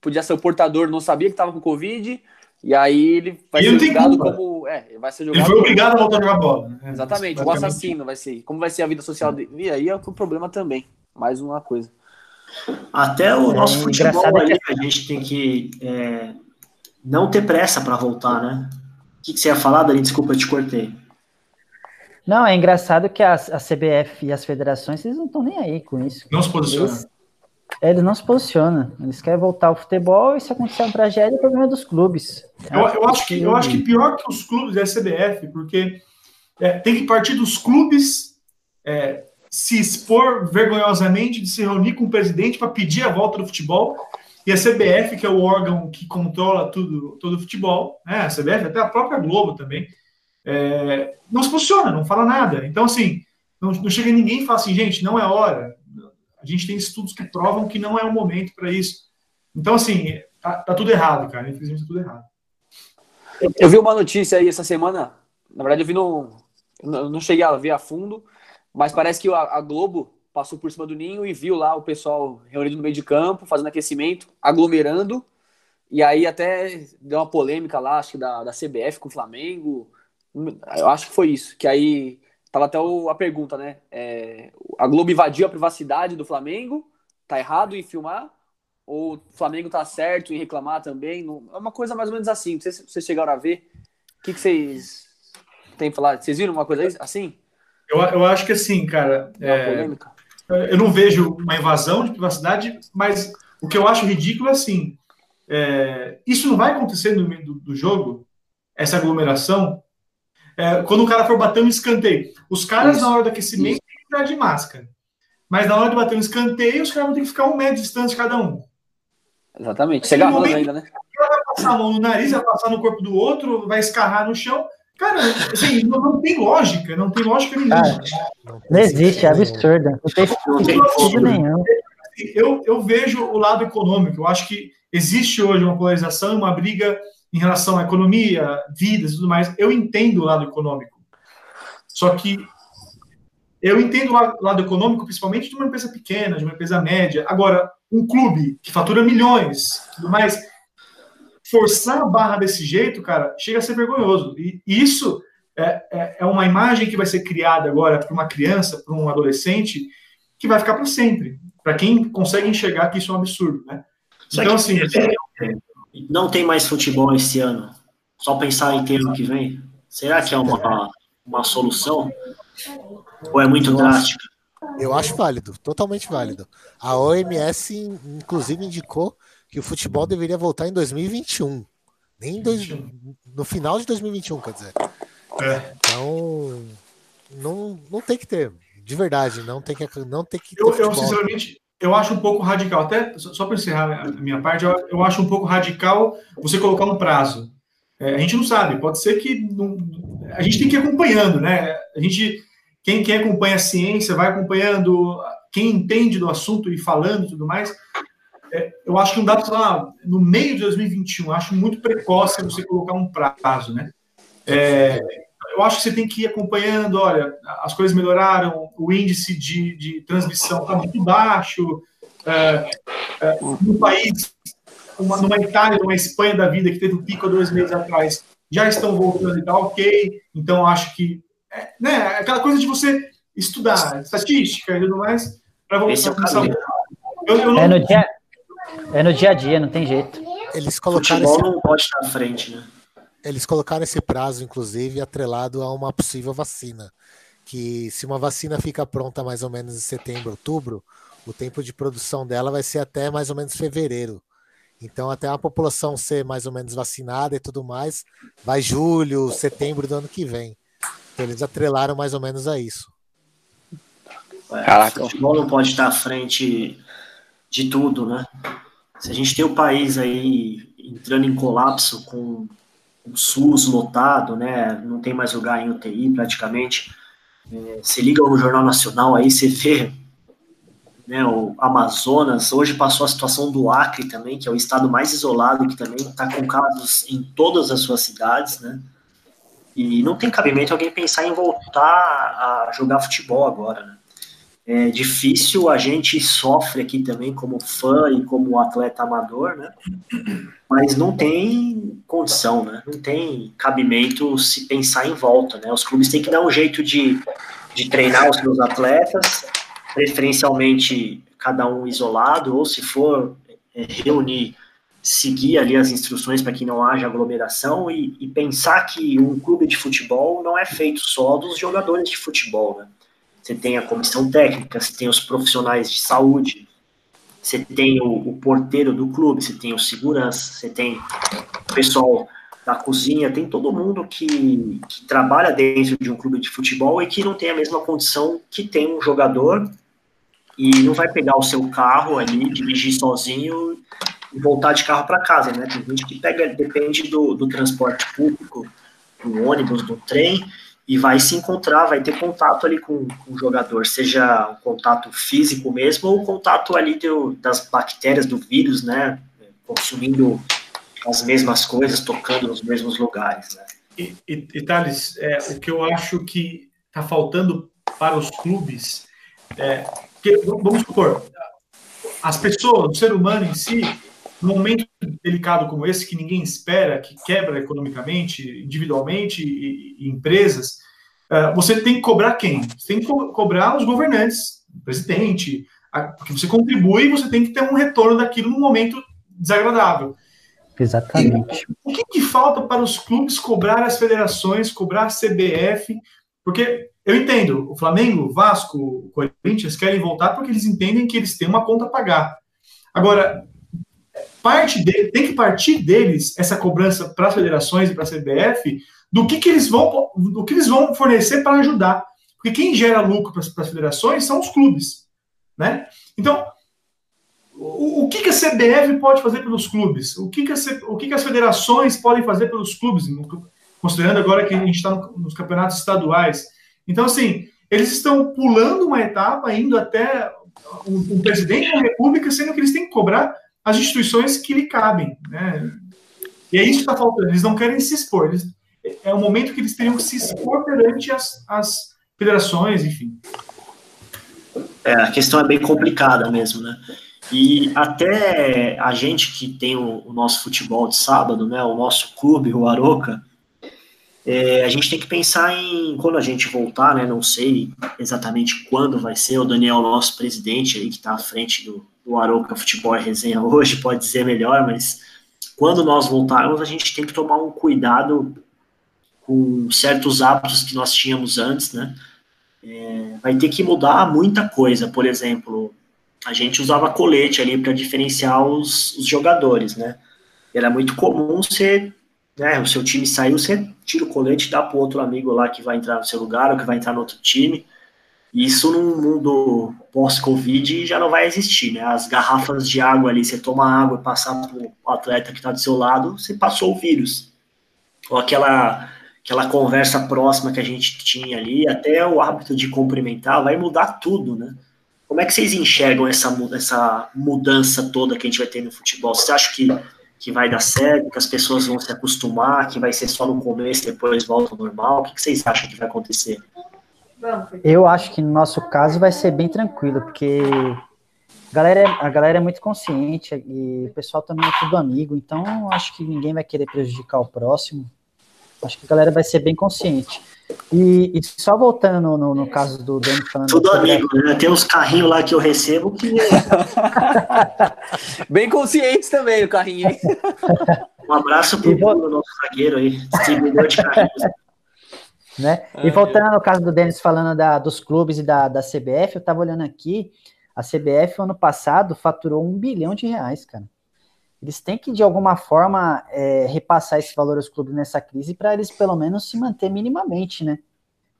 podia ser o portador, não sabia que estava com Covid, e aí ele vai ser julgado como. É, vai ser julgado ele foi obrigado como, a voltar a jogar bola. Né? Exatamente, o assassino vai ser. Como vai ser a vida social dele? E aí é o problema também. Mais uma coisa. Até o é, nosso é, futebol ali, que... a gente tem que é, não ter pressa para voltar, né? O que, que, você ia falar, Dani? Desculpa, eu te cortei. Não, é engraçado que a, a CBF e as federações, eles não estão nem aí com isso. Não se posicionam. Eles, é, eles não se posicionam. Eles querem voltar ao futebol e se acontecer uma tragédia, é problema dos clubes. Eu, eu, acho que, eu acho que pior que os clubes é a CBF, porque é, tem que partir dos clubes é, se expor vergonhosamente de se reunir com o presidente para pedir a volta do futebol. E a CBF, que é o órgão que controla tudo, todo o futebol, né? a CBF, até a própria Globo também, é, não se posiciona, não fala nada. Então, assim, não, não chega ninguém e fala assim, gente, não é hora a gente tem estudos que provam que não é o momento para isso. Então, assim, tá, tá, tudo errado, cara. Infelizmente, tá tudo errado. Eu vi uma notícia aí essa semana. Na verdade, eu vi no. Não cheguei a ver a fundo, mas parece que a, Globo passou por cima do ninho e viu lá o pessoal reunido no meio de campo, fazendo aquecimento, aglomerando. E aí até deu uma polêmica lá, acho que da, da CBF com o Flamengo. Eu acho que foi isso. Que aí tava até o, a pergunta, né? É, a Globo invadiu a privacidade do Flamengo, tá errado em filmar? Ou o Flamengo tá certo em reclamar também? Não, é uma coisa mais ou menos assim. Não sei se vocês chegaram a ver. O que, que vocês têm falado? Vocês viram uma coisa assim? Eu, eu acho que assim, cara. É, eu não vejo uma invasão de privacidade, mas o que eu acho ridículo é assim. É, isso não vai acontecer no meio do, do jogo, essa aglomeração, é, quando o cara for bater um escanteio. Os caras, isso, na hora do aquecimento, isso. têm que entrar de máscara. Mas na hora de bater um escanteio, os caras vão ter que ficar um metro de distância cada um. Exatamente. Você agarrando ainda, né? vai passar a mão no nariz, vai passar no corpo do outro, vai escarrar no chão. Cara, assim, não, não tem lógica, não tem lógica nenhuma. Cara, não existe, é absurdo. Não tem sentido nenhum. Eu, eu vejo o lado econômico. Eu acho que existe hoje uma polarização, uma briga em relação à economia, vidas e tudo mais. Eu entendo o lado econômico. Só que eu entendo o lado, econômico, principalmente de uma empresa pequena, de uma empresa média. Agora, um clube que fatura milhões, tudo mais, forçar a barra desse jeito, cara, chega a ser vergonhoso. E isso é, é, é uma imagem que vai ser criada agora para uma criança, para um adolescente, que vai ficar para sempre. Para quem consegue enxergar que isso é um absurdo, né? Então, assim. Não tem mais futebol esse ano. Só pensar em ter ano que vem. Será que é uma, uma solução? Ou é muito drástica? Eu acho válido, totalmente válido. A OMS, inclusive, indicou que o futebol deveria voltar em 2021. Nem dois, no final de 2021, quer dizer. É. Então, não, não tem que ter. De verdade, não tem que, não tem que ter. Eu, eu sinceramente, eu acho um pouco radical, até só para encerrar a minha parte, eu, acho um pouco radical você colocar um prazo. É, a gente não sabe, pode ser que. Não, a gente tem que ir acompanhando, né? A gente, quem, quem acompanha a ciência, vai acompanhando, quem entende do assunto e falando e tudo mais. É, eu acho que não dá para falar no meio de 2021, acho muito precoce você colocar um prazo, né? É, eu acho que você tem que ir acompanhando, olha, as coisas melhoraram, o índice de, de transmissão está muito baixo, é, é, no país, uma, numa Itália, numa Espanha da vida, que teve um pico há dois meses atrás, já estão voltando e tal, ok, então acho que, é, né, aquela coisa de você estudar estatística e tudo mais, para voltar a eu, eu não... é, no dia, é no dia a dia, não tem jeito. Eles colocaram Futebol esse... não pode estar à frente, né? Eles colocaram esse prazo, inclusive, atrelado a uma possível vacina. Que se uma vacina fica pronta mais ou menos em setembro, outubro, o tempo de produção dela vai ser até mais ou menos fevereiro. Então, até a população ser mais ou menos vacinada e tudo mais, vai julho, setembro do ano que vem. Então, eles atrelaram mais ou menos a isso. Caraca. O futebol não pode estar à frente de tudo, né? Se a gente tem o país aí entrando em colapso com o SUS lotado, né? Não tem mais lugar em UTI praticamente. É, você liga no Jornal Nacional aí, você vê né, o Amazonas, hoje passou a situação do Acre também, que é o estado mais isolado, que também está com casos em todas as suas cidades, né? E não tem cabimento alguém pensar em voltar a jogar futebol agora, né? É difícil, a gente sofre aqui também como fã e como atleta amador, né? Mas não tem condição, né? Não tem cabimento se pensar em volta, né? Os clubes têm que dar um jeito de, de treinar os seus atletas, preferencialmente cada um isolado, ou se for é, reunir, seguir ali as instruções para que não haja aglomeração e, e pensar que um clube de futebol não é feito só dos jogadores de futebol, né? Você tem a comissão técnica, você tem os profissionais de saúde, você tem o, o porteiro do clube, você tem o segurança, você tem o pessoal da cozinha, tem todo mundo que, que, trabalha dentro de um clube de futebol e que não tem a mesma condição que tem um jogador e não vai pegar o seu carro ali, dirigir sozinho e voltar de carro para casa, né? Tem gente que pega, depende do, do transporte público, do ônibus, do trem, e vai se encontrar, vai ter contato ali com, com o jogador, seja o contato físico mesmo ou o contato ali do, das bactérias, do vírus, né? Consumindo as mesmas coisas, tocando nos mesmos lugares, né? E, e, e Thales, é, o que eu acho que está faltando para os clubes é que, vamos supor, as pessoas, o ser humano em si, num momento delicado como esse, que ninguém espera, que quebra economicamente, individualmente e, e empresas, uh, você tem que cobrar quem? Você tem que co cobrar os governantes, o presidente, a, porque você contribui e você tem que ter um retorno daquilo no momento desagradável. Exatamente. E, o que, que, falta para os clubes cobrar as federações, cobrar a CBF? Porque eu entendo, o Flamengo, Vasco, o Corinthians querem voltar porque eles entendem que eles têm uma conta a pagar. Agora, parte de, tem que partir deles essa cobrança para as federações e para a CBF do que, que eles vão do que eles vão fornecer para ajudar. Porque quem gera lucro para as federações são os clubes. Né? Então, o, o que, que a CBF pode fazer pelos clubes? O que, que, a, o que, que as federações podem fazer pelos clubes? Considerando agora que a gente está no, nos campeonatos estaduais. Então, assim, eles estão pulando uma etapa, indo até o presidente da República, sendo que eles têm que cobrar as instituições que lhe cabem. Né? E é isso que está faltando. Eles não querem se expor. Eles, é o momento que eles teriam que se expor perante as, as federações, enfim. É, a questão é bem complicada mesmo, né? E até a gente que tem o, o nosso futebol de sábado, né? O nosso clube, o Aroca, é, a gente tem que pensar em quando a gente voltar, né? Não sei exatamente quando vai ser. O Daniel, nosso presidente aí, que está à frente do, do Aroca Futebol e Resenha hoje, pode dizer melhor, mas quando nós voltarmos, a gente tem que tomar um cuidado com certos hábitos que nós tínhamos antes, né? É, vai ter que mudar muita coisa. Por exemplo, a gente usava colete ali para diferenciar os, os, jogadores, né? Era muito comum você, né, o seu time saiu, você tira o colete e dá para outro amigo lá que vai entrar no seu lugar ou que vai entrar no outro time. Isso no mundo pós-Covid já não vai existir, né? As garrafas de água ali, você toma água e passar para o atleta que está do seu lado, você passou o vírus. Ou aquela aquela conversa próxima que a gente tinha ali, até o hábito de cumprimentar, vai mudar tudo, né? Como é que vocês enxergam essa, essa mudança toda que a gente vai ter no futebol? Você acha que, que vai dar certo, que as pessoas vão se acostumar, que vai ser só no começo e depois volta ao normal? O que, que vocês acham que vai acontecer? Eu acho que no nosso caso vai ser bem tranquilo, porque a galera, é, a galera é muito consciente e o pessoal também é tudo amigo, então acho que ninguém vai querer prejudicar o próximo. Acho que a galera vai ser bem consciente. E, e só voltando no, no, no, caso do Dani falando. Tudo amigo, né? Tem uns carrinhos lá que eu recebo que. bem conscientes também o carrinho. Hein? Um abraço pro vou... nosso zagueiro aí, distribuidor de carrinhos. Né? e voltando no caso do Denis falando da, dos clubes e da, da CBF, eu tava olhando aqui, a CBF ano passado faturou um bilhão de reais, cara eles têm que, de alguma forma, é, repassar esse valor aos clubes nessa crise para eles, pelo menos, se manter minimamente, né?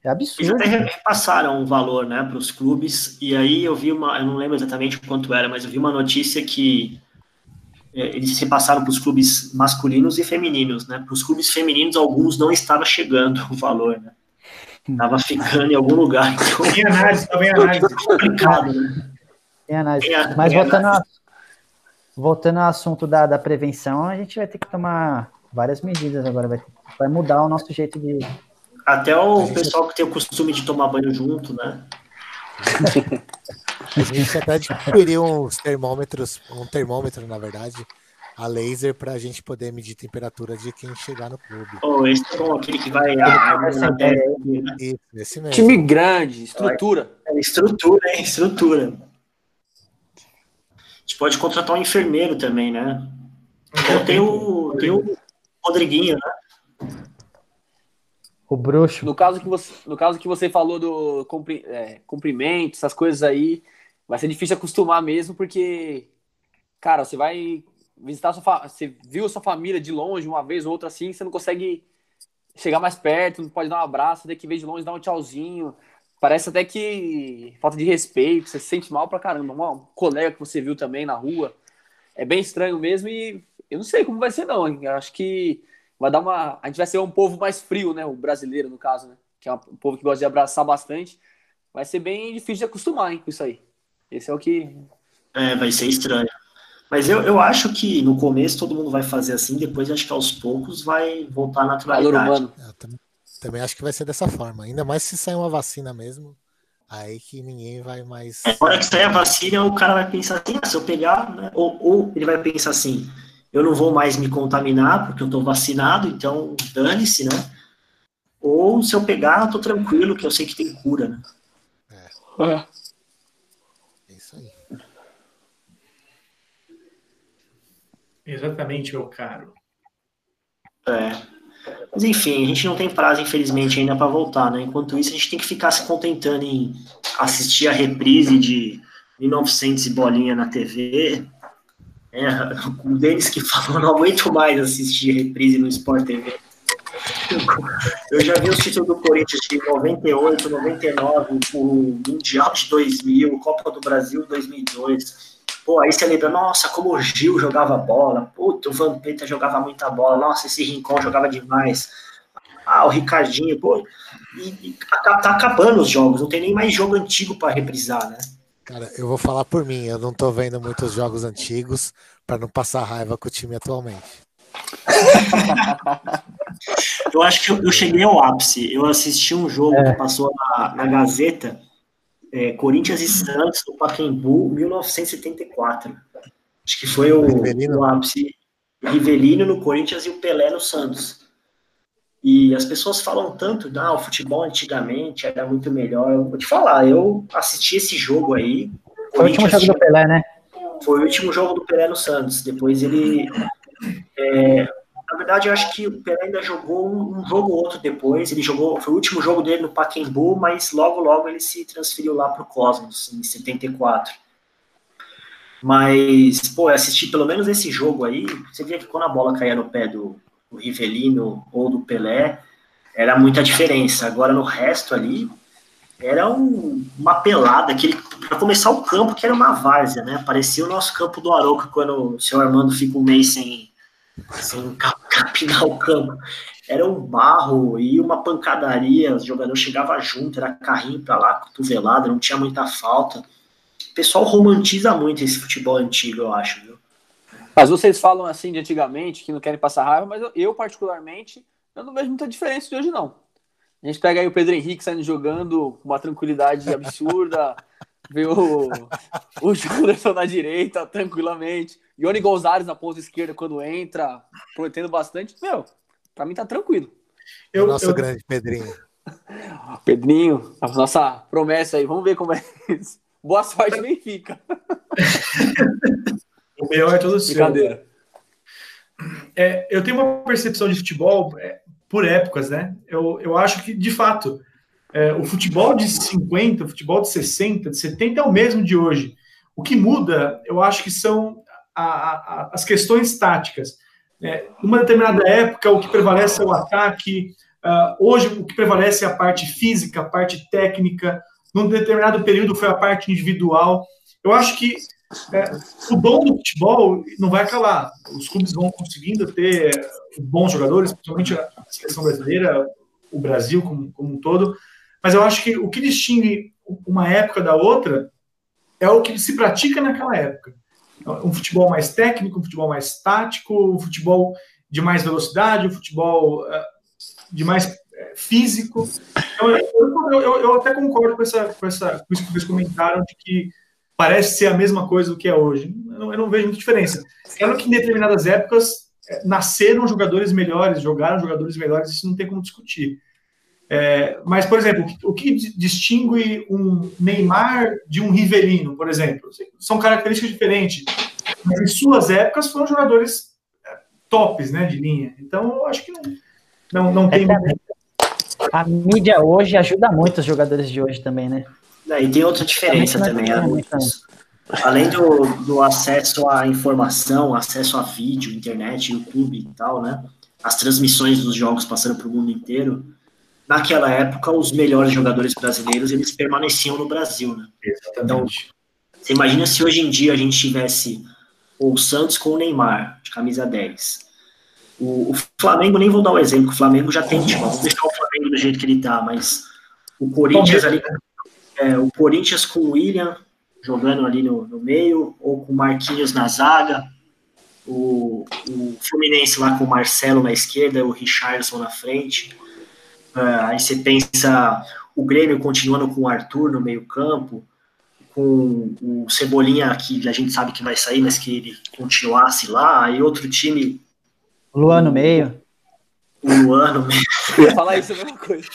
É absurdo. Eles até repassaram um valor, né, para os clubes, e aí eu vi uma, eu não lembro exatamente quanto era, mas eu vi uma notícia que é, eles repassaram para os clubes masculinos e femininos, né? Para os clubes femininos, alguns não estava chegando o valor, né? Estava ficando em algum lugar. Então, tem análise, também análise. complicado, né? Tem análise. Tem, Mas tem voltando análise voltando ao assunto da, da prevenção, a gente vai ter que tomar várias medidas agora, vai, vai mudar o nosso jeito de. Até o pessoal que tem o costume de tomar banho junto, né? a gente até adquiriu uns termômetros, um termômetro, na verdade, a laser para a gente poder medir a temperatura de quem chegar no clube. Oh, esse é bom, aquele que vai. Isso, esse mesmo. Time grande, estrutura. É, estrutura, hein? Estrutura gente pode contratar um enfermeiro também, né? Então tem o, tem o Rodriguinho, né? O bruxo. No caso que você, no caso que você falou do cumpri, é, cumprimento, essas coisas aí, vai ser difícil acostumar mesmo, porque, cara, você vai visitar sua você viu sua família de longe uma vez ou outra assim, você não consegue chegar mais perto, não pode dar um abraço, tem que ver de longe dar um tchauzinho. Parece até que falta de respeito, você se sente mal pra caramba. Um colega que você viu também na rua. É bem estranho mesmo e eu não sei como vai ser, não. Eu acho que vai dar uma. A gente vai ser um povo mais frio, né? O brasileiro, no caso, né? Que é um povo que gosta de abraçar bastante. Vai ser bem difícil de acostumar, hein, com isso aí. Esse é o que. É, vai ser estranho. Mas eu, eu acho que no começo todo mundo vai fazer assim, depois acho que aos poucos vai voltar à naturalidade. Valor humano. É, também acho que vai ser dessa forma. Ainda mais se sair uma vacina mesmo. Aí que ninguém vai mais. É, na hora que sair a vacina, o cara vai pensar assim, ah, se eu pegar, né? Ou, ou ele vai pensar assim, eu não vou mais me contaminar porque eu tô vacinado, então dane-se, né? ou se eu pegar, eu tô tranquilo, que eu sei que tem cura, né? É. É isso aí. Exatamente, meu caro. É. Mas enfim, a gente não tem prazo, infelizmente, ainda para voltar, né? Enquanto isso, a gente tem que ficar se contentando em assistir a reprise de 1900 e bolinha na TV. É, o Denis que falou, não aguento mais assistir reprise no Sport TV. Eu já vi os títulos do Corinthians de 98, 99, o Mundial de 2000, Copa do Brasil 2002. Pô, aí você lembra, nossa, como o Gil jogava bola, puta, o Vampeta jogava muita bola, nossa, esse Rincon jogava demais. Ah, o Ricardinho, pô, e, e tá, tá acabando os jogos, não tem nem mais jogo antigo para reprisar, né? Cara, eu vou falar por mim, eu não tô vendo muitos jogos antigos para não passar raiva com o time atualmente. Eu acho que eu, eu cheguei ao ápice. Eu assisti um jogo É. que passou na, na Gazeta, é, Corinthians e Santos, no Pacaembu, 1974. Acho que foi o, Rivelino? o ápice. Rivelino no Corinthians e o Pelé no Santos. E as pessoas falam tanto, ah, o futebol antigamente era muito melhor. Eu vou te falar, eu assisti esse jogo aí. Foi o último jogo do Pelé, né? foi o último jogo do Pelé no Santos. Depois ele. é, na verdade, eu acho que o Pelé ainda jogou um, jogo ou outro depois. Ele jogou. Foi o último jogo dele no Pacaembu, mas logo, logo ele se transferiu lá para o Cosmos, em 74. Mas, pô, eu assisti pelo menos esse jogo aí. Você via que quando a bola caía no pé do, do Rivelino ou do Pelé, era muita diferença. Agora no resto ali, era um- uma pelada, aquele para começar o campo, que era uma várzea, né? Parecia o nosso campo do Arouca quando o seu Armando fica um mês sem, sem cap- capinar o campo. Era um barro e uma pancadaria, os jogadores chegavam junto, era carrinho para lá, cotovelada, não tinha muita falta. O pessoal romantiza muito esse futebol antigo, eu acho, viu? Mas vocês falam assim de antigamente, que não querem passar raiva, mas eu, eu, particularmente, eu não vejo muita diferença de hoje, não. A gente pega aí o Pedro Henrique saindo jogando com uma tranquilidade absurda, vê o, o Jonathan na direita, tranquilamente, Ione Gonzalez na ponta esquerda quando entra, prometendo bastante. Meu, pra mim tá tranquilo. Eu, Nosso eu- grande Pedrinho. Pedrinho, a nossa promessa aí, vamos ver como é isso. Boa sorte, Benfica. o melhor é todo seu. Brincadeira. É, eu tenho uma percepção de futebol é, por épocas, né? Eu, eu acho que, de fato, é, o futebol de 50, o futebol de 60, de 70 é o mesmo de hoje. O que muda, eu acho que são a- a- as questões táticas. É, numa determinada época, o que prevalece é o ataque. ah, hoje, o que prevalece é a parte física, a parte técnica. Num determinado período, foi a parte individual. Eu acho que é, o dom do futebol não vai acabar. Os clubes vão conseguindo ter bons jogadores, principalmente a seleção brasileira, o Brasil como, como um todo. Mas eu acho que o que distingue uma época da outra é o que se pratica naquela época. Um futebol mais técnico, um futebol mais tático, um futebol de mais velocidade, um futebol eh, de mais eh, físico. Então, eu, eu, eu- eu até concordo com, essa, com, essa, com isso que vocês comentaram, de que parece ser a mesma coisa do que é hoje. Eu não, eu não vejo muita diferença. Claro que em determinadas épocas eh, nasceram jogadores melhores, jogaram jogadores melhores, isso não tem como discutir. É, mas, por exemplo, o que di- distingue um Neymar de um Rivelino, por exemplo? São características diferentes. Mas em suas épocas foram jogadores eh, tops né, de linha. Então, eu acho que não, não, não tem. É a, a mídia hoje ajuda muito os jogadores de hoje também, né? E tem outra diferença Também Lucas. Além do, do acesso à informação, acesso a vídeo, internet, YouTube e tal, né? As transmissões dos jogos passando para o mundo inteiro. Naquela época, os melhores jogadores brasileiros, eles permaneciam no Brasil, né? Exatamente. Você imagina se hoje em dia a gente tivesse o Santos com o Neymar, de camisa 10. O, o Flamengo, nem vou dar o exemplo, que o Flamengo já tem. Vamos deixar o Flamengo do jeito que ele tá, mas o Corinthians ali, é, o Corinthians com o William jogando ali no, no meio, ou com o Marquinhos na zaga, o, o Fluminense lá com o Marcelo na esquerda, o Richardson na frente. Ah, aí você pensa o Grêmio continuando com o Arthur no meio-campo, com o Cebolinha, que a gente sabe que vai sair, mas que ele continuasse lá, e outro time, Luan no meio. O ano mesmo. Falar isso a mesma coisa.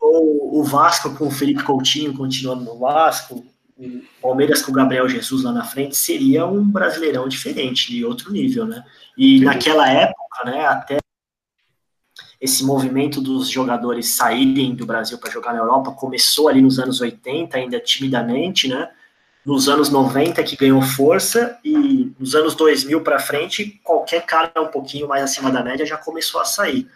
Ou o Vasco com o Felipe Coutinho continuando no Vasco, o Palmeiras com o Gabriel Jesus lá na frente, seria um brasileirão diferente, de outro nível, né? E naquela época, né, até esse movimento dos jogadores saírem do Brasil para jogar na Europa começou ali nos anos 80, ainda timidamente, né? Nos anos 90 que ganhou força e nos anos 2000 para frente, qualquer cara um pouquinho mais acima da média já começou a sair.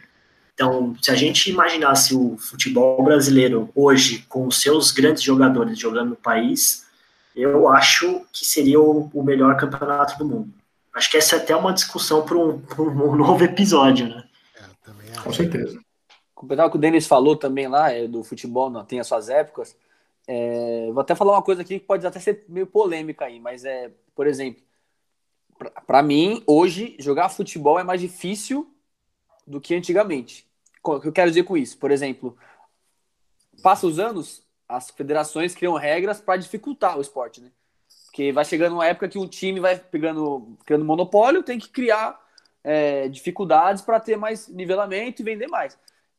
Então, se a gente imaginasse o futebol brasileiro hoje com os seus grandes jogadores jogando no país, eu acho que seria o, o melhor campeonato do mundo. Acho que essa é até uma discussão para um, um, novo episódio, né? É, Com certeza. O que o Denis falou também lá, é, do futebol, não, tem as suas épocas. É, vou até falar uma coisa aqui que pode até ser meio polêmica aí, mas é, por exemplo, para mim, hoje, jogar futebol é mais difícil do que antigamente. O que eu quero dizer com isso? Por exemplo, passa os anos, as federações criam regras para dificultar o esporte, né? Porque vai chegando uma época que um time vai pegando, criando monopólio, tem que criar é, dificuldades para ter mais nivelamento e vender mais.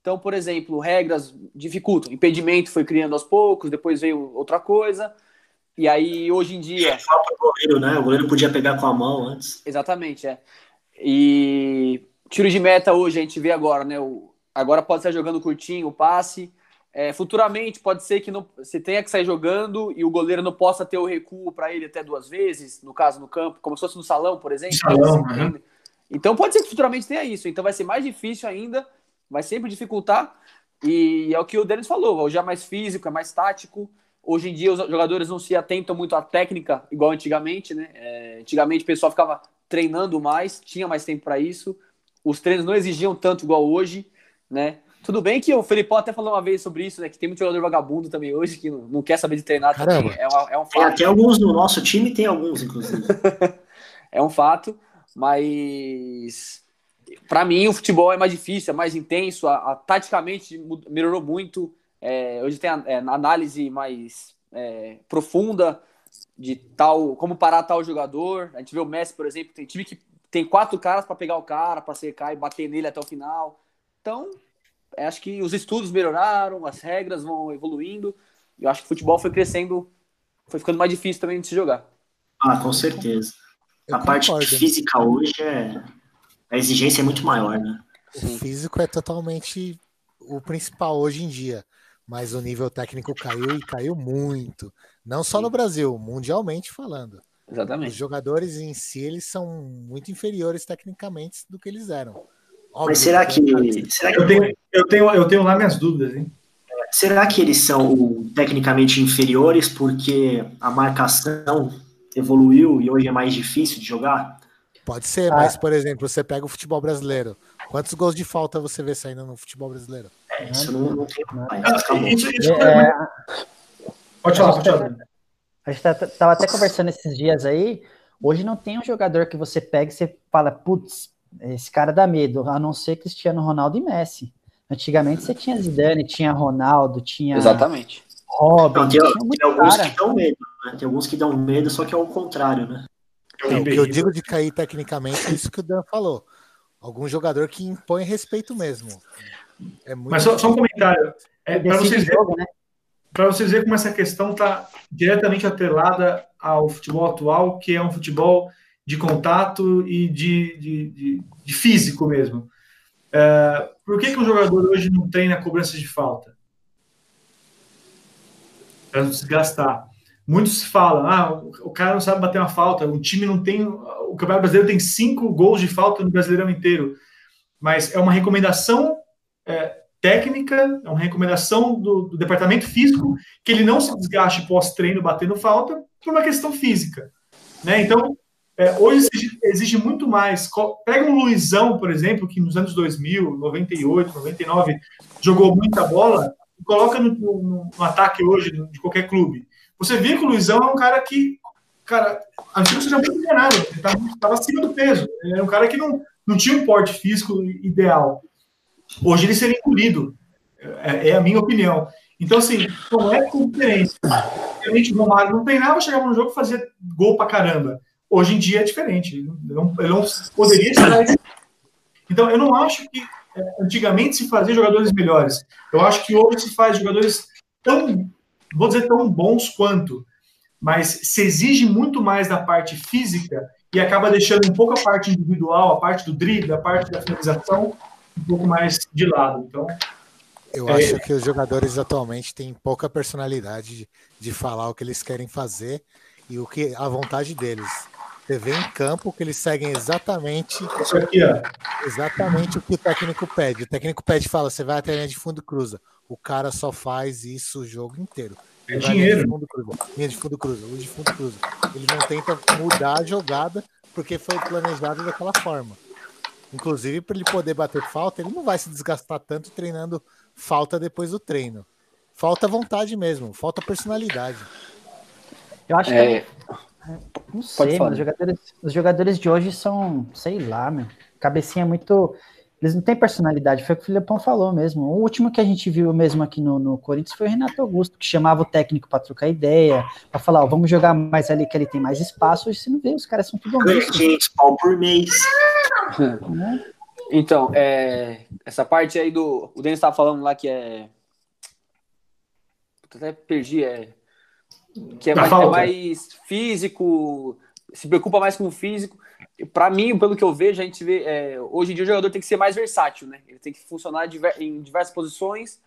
Então, por exemplo, regras dificultam. Impedimento foi criando aos poucos, depois veio outra coisa. E aí, hoje em dia. É, falta o goleiro, né? O goleiro podia pegar com a mão antes. Exatamente, é. E tiro de meta hoje, a gente vê agora, né? O, agora pode estar jogando curtinho o passe. É, futuramente pode ser que não, você tenha que sair jogando e o goleiro não possa ter o recuo para ele até duas vezes, no caso no campo, como se fosse no salão, por exemplo. Salão, uhum. Então pode ser que futuramente tenha isso. Então vai ser mais difícil ainda, vai sempre dificultar. E é o que o Denis falou, hoje é mais físico, é mais tático. Hoje em dia os jogadores não se atentam muito à técnica, igual antigamente, né? É, antigamente o pessoal ficava treinando mais, tinha mais tempo para isso. Os treinos não exigiam tanto igual hoje, né? Tudo bem que o Felipão até falou uma vez sobre isso, né? Que tem muito jogador vagabundo também hoje que não, não quer saber de treinar Caramba. também. É, uma, é um fato. Tem até alguns no nosso time, tem alguns, inclusive. é um fato, mas para mim o futebol é mais difícil, é mais intenso, a, a taticamente melhorou muito. É, hoje tem a, é, a análise mais é, profunda de tal, como parar tal jogador. A gente vê o Messi, por exemplo, tem time que tem quatro caras para pegar o cara, para secar e bater nele até o final. Então, é, acho que os estudos melhoraram, as regras vão evoluindo, e eu acho que o futebol foi crescendo, foi ficando mais difícil também de se jogar. Ah, com certeza. Eu a concordo. parte física hoje é. A exigência é muito maior, né? O físico é totalmente o principal hoje em dia, mas o nível técnico caiu e caiu muito. Não só Sim. no Brasil, mundialmente falando. Exatamente. Os jogadores em si eles são muito inferiores tecnicamente do que eles eram. Óbvio, Mas será que, será que eu tenho, eu tenho eu tenho lá minhas dúvidas, hein? Será que eles são tecnicamente inferiores porque a marcação evoluiu e hoje é mais difícil de jogar? Pode ser, ah. mas por exemplo, você pega o futebol brasileiro. Quantos gols de falta você vê saindo no futebol brasileiro? É, isso não, não tem mais. Ah, isso, isso, é... Pode falar, pode falar. A gente tá, tava até conversando esses dias aí. Hoje não tem um jogador que você pega e você fala, putz, esse cara dá medo, a não ser Cristiano Ronaldo e Messi. Antigamente você tinha Zidane, tinha Ronaldo, tinha. Exatamente. Robin, não, tem, tem alguns cara. que dão medo, né? Tem alguns que dão medo, só que é o contrário, né? O que eu digo de cair tecnicamente é isso que o Dan falou. Algum jogador que impõe respeito mesmo. É Mas só, só, um comentário. É, para vocês, jogo, né? vocês verem como essa questão está diretamente atrelada ao futebol atual, que é um futebol de contato e de, de, de, de físico mesmo. É, por que, que o jogador hoje não treina cobrança de falta? Para não desgastar. Muitos falam, ah, o cara não sabe bater uma falta, o time não tem. O Campeonato Brasileiro tem cinco gols de falta no Brasileirão inteiro. Mas é uma recomendação é, técnica, é uma recomendação do, do, departamento físico que ele não se desgaste pós-treino batendo falta por uma questão física. Né? Então, é, hoje exige, exige, muito mais. Pega um Luizão, por exemplo, que nos anos 2000, 98, 99, jogou muita bola, e coloca no, no, no ataque hoje de qualquer clube. Você vê que o Luizão é um cara que, cara, a gente não seja muito ele estava acima do peso. Ele era um cara que não, não tinha um porte físico ideal. Hoje ele seria engolido, é, é a minha opinião. Então, assim, não é conferência. Realmente, o Romário não treinava, chegava no jogo e fazia gol pra caramba. Hoje em dia é diferente. Ele não, ele não poderia estar. Então, eu não acho que é, antigamente se fazia jogadores melhores. Eu acho que hoje se faz jogadores tão, vou dizer, tão bons quanto, mas se exige muito mais da parte física e acaba deixando um pouco a parte individual, a parte do drible, a parte da finalização, um pouco mais de lado. Então, eu é... acho que os jogadores atualmente têm pouca personalidade de, de, falar o que eles querem fazer e o que a vontade deles. Você vê em campo que eles seguem exatamente aqui, exatamente o que o técnico pede. O técnico pede e fala: você vai até a linha de fundo cruza. O cara só faz isso o jogo inteiro. É dinheiro. Linha de fundo cruza, linha de fundo cruza, linha de fundo cruza. Ele não tenta mudar a jogada porque foi planejado daquela forma. Inclusive, para ele poder bater falta, ele não vai se desgastar tanto treinando falta depois do treino. Falta vontade mesmo, falta personalidade. Eu acho é... que. Não sei, os jogadores, os jogadores de hoje são, sei lá, meu. Cabecinha muito. Eles não têm personalidade, foi o que o Filipão falou mesmo. O último que a gente viu mesmo aqui no, no Corinthians foi o Renato Augusto, que chamava o técnico para trocar ideia, para falar, ó, vamos jogar mais ali que ele tem mais espaço. Hoje você não vê, os caras são tudo honestos. Gente, pau por mês. Então, é, essa parte aí do. O Denis estava falando lá que é. Até perdi, é. Que é mais, é mais, físico, se preocupa mais com o físico. Para mim, pelo que eu vejo, a gente vê. É, hoje em dia o jogador tem que ser mais versátil, né? Ele tem que funcionar em diversas posições.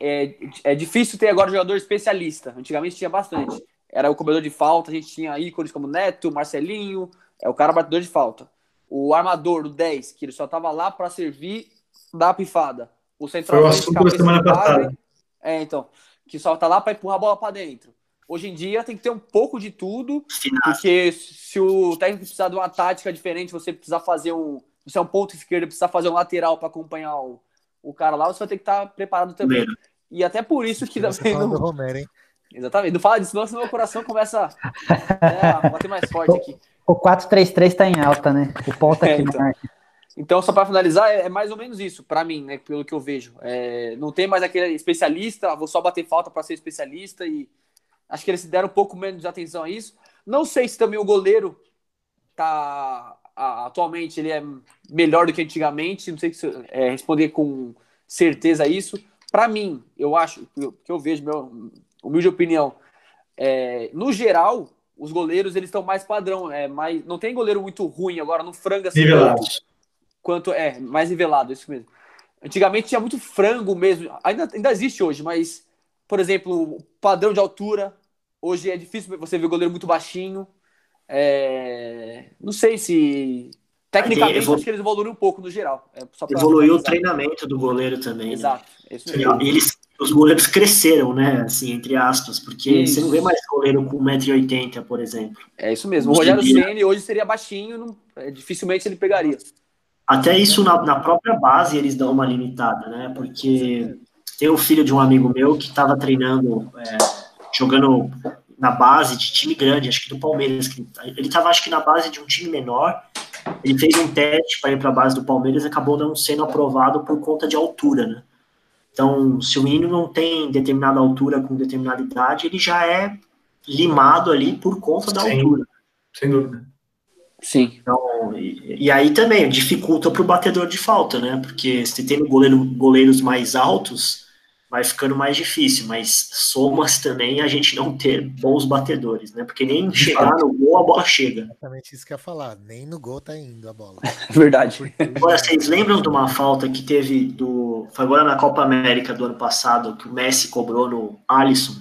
É, é difícil ter agora jogador especialista. Antigamente tinha bastante. Era o cobrador de falta, a gente tinha ícones como Neto, Marcelinho, é o cara batedor de falta o armador, o 10, que ele só tava lá para servir da pifada. O centroavante Foi o da semana passada. É, então, que só tá lá para empurrar a bola para dentro. Hoje em dia tem que ter um pouco de tudo, porque se o técnico precisar de uma tática diferente, você precisa fazer um, você é um ponto esquerdo, precisa fazer um lateral para acompanhar o, o cara lá, você vai ter que estar tá preparado também. E até por isso que também não... Romero, hein? Exatamente. Não fala disso, senão meu coração começa é, a bater mais forte aqui. O 4-3-3 está em alta, né? O ponto aqui é, então. Então, só para finalizar, é, é, mais ou menos isso, para mim, né? Pelo que eu vejo. É, não tem mais aquele especialista, vou só bater falta para ser especialista e acho que eles deram um pouco menos de atenção a isso. Não sei se também o goleiro tá atualmente ele é melhor do que antigamente, não sei se é, responder com certeza isso. Para mim, eu acho que eu vejo, meu humilde opinião, é, no geral, os goleiros eles estão mais padrão, é mais não tem goleiro muito ruim agora, não franga assim Nivelados. quanto é mais nivelado isso mesmo. Antigamente tinha muito frango mesmo, ainda ainda existe hoje, mas por exemplo, padrão de altura hoje é difícil você ver goleiro muito baixinho. É... não sei se tecnicamente evolu... acho que eles evoluíram um pouco no geral. É, Evoluiu o treinamento do goleiro também. Né? Exato. Né? Eles os goleiros cresceram, né? Assim, entre aspas, porque isso. você não vê mais goleiro com 1,80m, por exemplo. É isso mesmo. O Rogério Ceni hoje seria baixinho, não, é, dificilmente ele pegaria. Até isso na, na, própria base eles dão uma limitada, né? Porque tem o filho de um amigo meu que estava treinando, é, jogando na base de time grande, acho que do Palmeiras. Ele estava, acho que, na base de um time menor. Ele fez um teste para ir para a base do Palmeiras e acabou não sendo aprovado por conta de altura, né? Então, se o menino não tem determinada altura com determinada idade, ele já é limado ali por conta da Sim, altura. Sem dúvida. Sim. Então, e, e aí também dificulta para o batedor de falta, né? Porque se tem goleiro, goleiros mais altos, vai ficando mais difícil, mas soma-se também a gente não ter bons batedores, né? Porque nem de chegar fato. no gol a bola chega. Exatamente isso que eu ia falar, nem no gol tá indo a bola. Verdade. Agora, vocês lembram de uma falta que teve do. Foi agora na Copa América do ano passado, que o Messi cobrou no Alisson?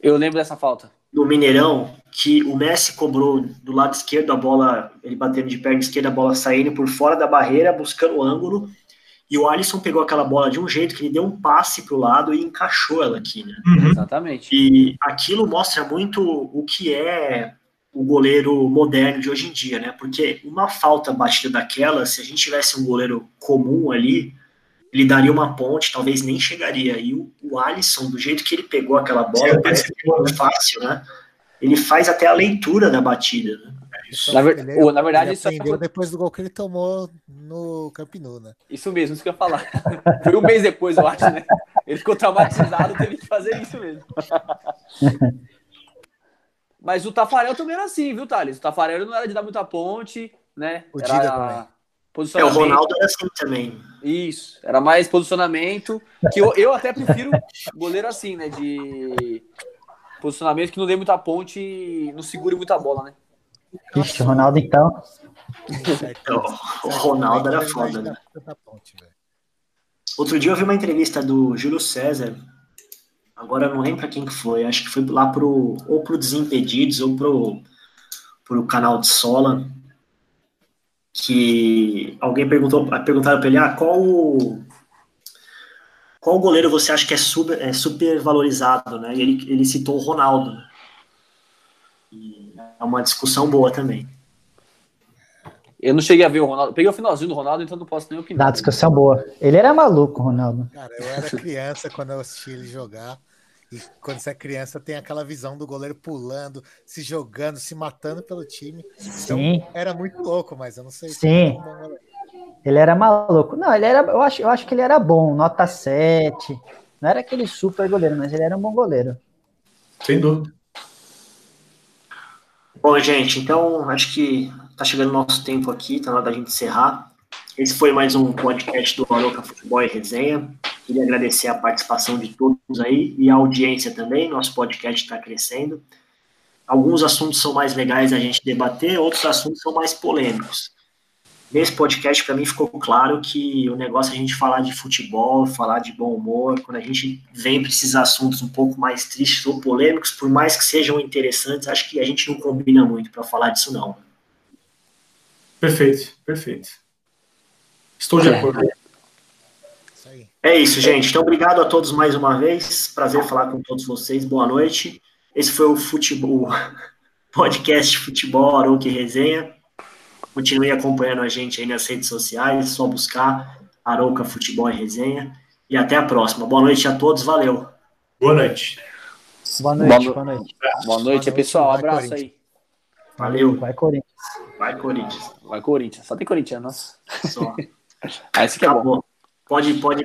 Eu lembro dessa falta. No Mineirão, que o Messi cobrou do lado esquerdo a bola, ele batendo de perna esquerda, a bola saindo por fora da barreira, buscando o ângulo e o Alisson pegou aquela bola de um jeito que ele deu um passe para o lado e encaixou ela aqui, né? Uhum. Exatamente. E aquilo mostra muito o que é o goleiro moderno de hoje em dia, né? Porque uma falta batida daquela, se a gente tivesse um goleiro comum ali, ele daria uma ponte, talvez nem chegaria. E o, o Alisson, do jeito que ele pegou aquela bola, parece que é fácil, né? Ele faz até a leitura da batida, né? Na, ver... ele, na verdade, ele isso aprendeu depois do gol que ele tomou no Camp Nou, né? Isso mesmo, isso que eu ia falar. Foi um mês depois, eu acho, né? Ele ficou traumatizado, teve que fazer isso mesmo. Mas o Tafarel também era assim, viu, Thales? O Tafarel não era de dar muita ponte, né? O era... É, o Ronaldo era assim também. Isso, era mais posicionamento. Que eu, eu até prefiro goleiro assim, né? De posicionamento que não dê muita ponte e não segure muita bola, né? Ixi, o Ronaldo então. o Ronaldo era foda, né? Outro dia eu vi uma entrevista do Júlio César. Agora eu não lembro pra quem que foi. Acho que foi lá pro. Ou pro Desimpedidos ou pro, pro canal de Sola que alguém perguntou, perguntaram para ele, ah, qual qual goleiro você acha que é super, é super valorizado, né? E ele, ele citou o Ronaldo. E é uma discussão boa também. Eu não cheguei a ver o Ronaldo. Peguei o finalzinho do Ronaldo, então não posso nem opinar. Dá discussão boa. Ele era maluco, Ronaldo. Cara, eu era criança quando eu assisti ele jogar. E quando você é criança, tem aquela visão do goleiro pulando, se jogando, se matando pelo time. Então, Sim. era muito louco, mas eu não sei. Sim. Ele era maluco. Não, ele era. Eu acho, eu acho que ele era bom, nota 7. Não era aquele super goleiro, mas ele era um bom goleiro. Sem dúvida. Bom, gente, então acho que tá chegando o nosso tempo aqui, tá na hora da gente encerrar. Esse foi mais um podcast do Aroca Futebol e Resenha. Queria agradecer a participação de todos aí e a audiência também. Nosso podcast está crescendo. Alguns assuntos são mais legais a gente debater, outros assuntos são mais polêmicos. Nesse podcast, para mim, ficou claro que o negócio é a gente falar de futebol, falar de bom humor. Quando a gente vem para esses assuntos um pouco mais tristes ou polêmicos, por mais que sejam interessantes, acho que a gente não combina muito para falar disso, não. Perfeito, perfeito. Estou de é. acordo. É isso, gente. Então, obrigado a todos mais uma vez. Prazer falar com todos vocês. Boa noite. Esse foi o futebol, podcast Futebol Arouque Resenha. Continue acompanhando a gente aí nas redes sociais. É só buscar Arouca Futebol e Resenha. E até a próxima. Boa noite a todos. Valeu. Boa noite. Boa noite. Boa noite, boa noite pessoal. Um abraço aí. Valeu. Vai, Corinthians. Vai, Corinthians. Vai, Corinthians. Só tem corintiano. Só. Esse que é bom. Pode, pode,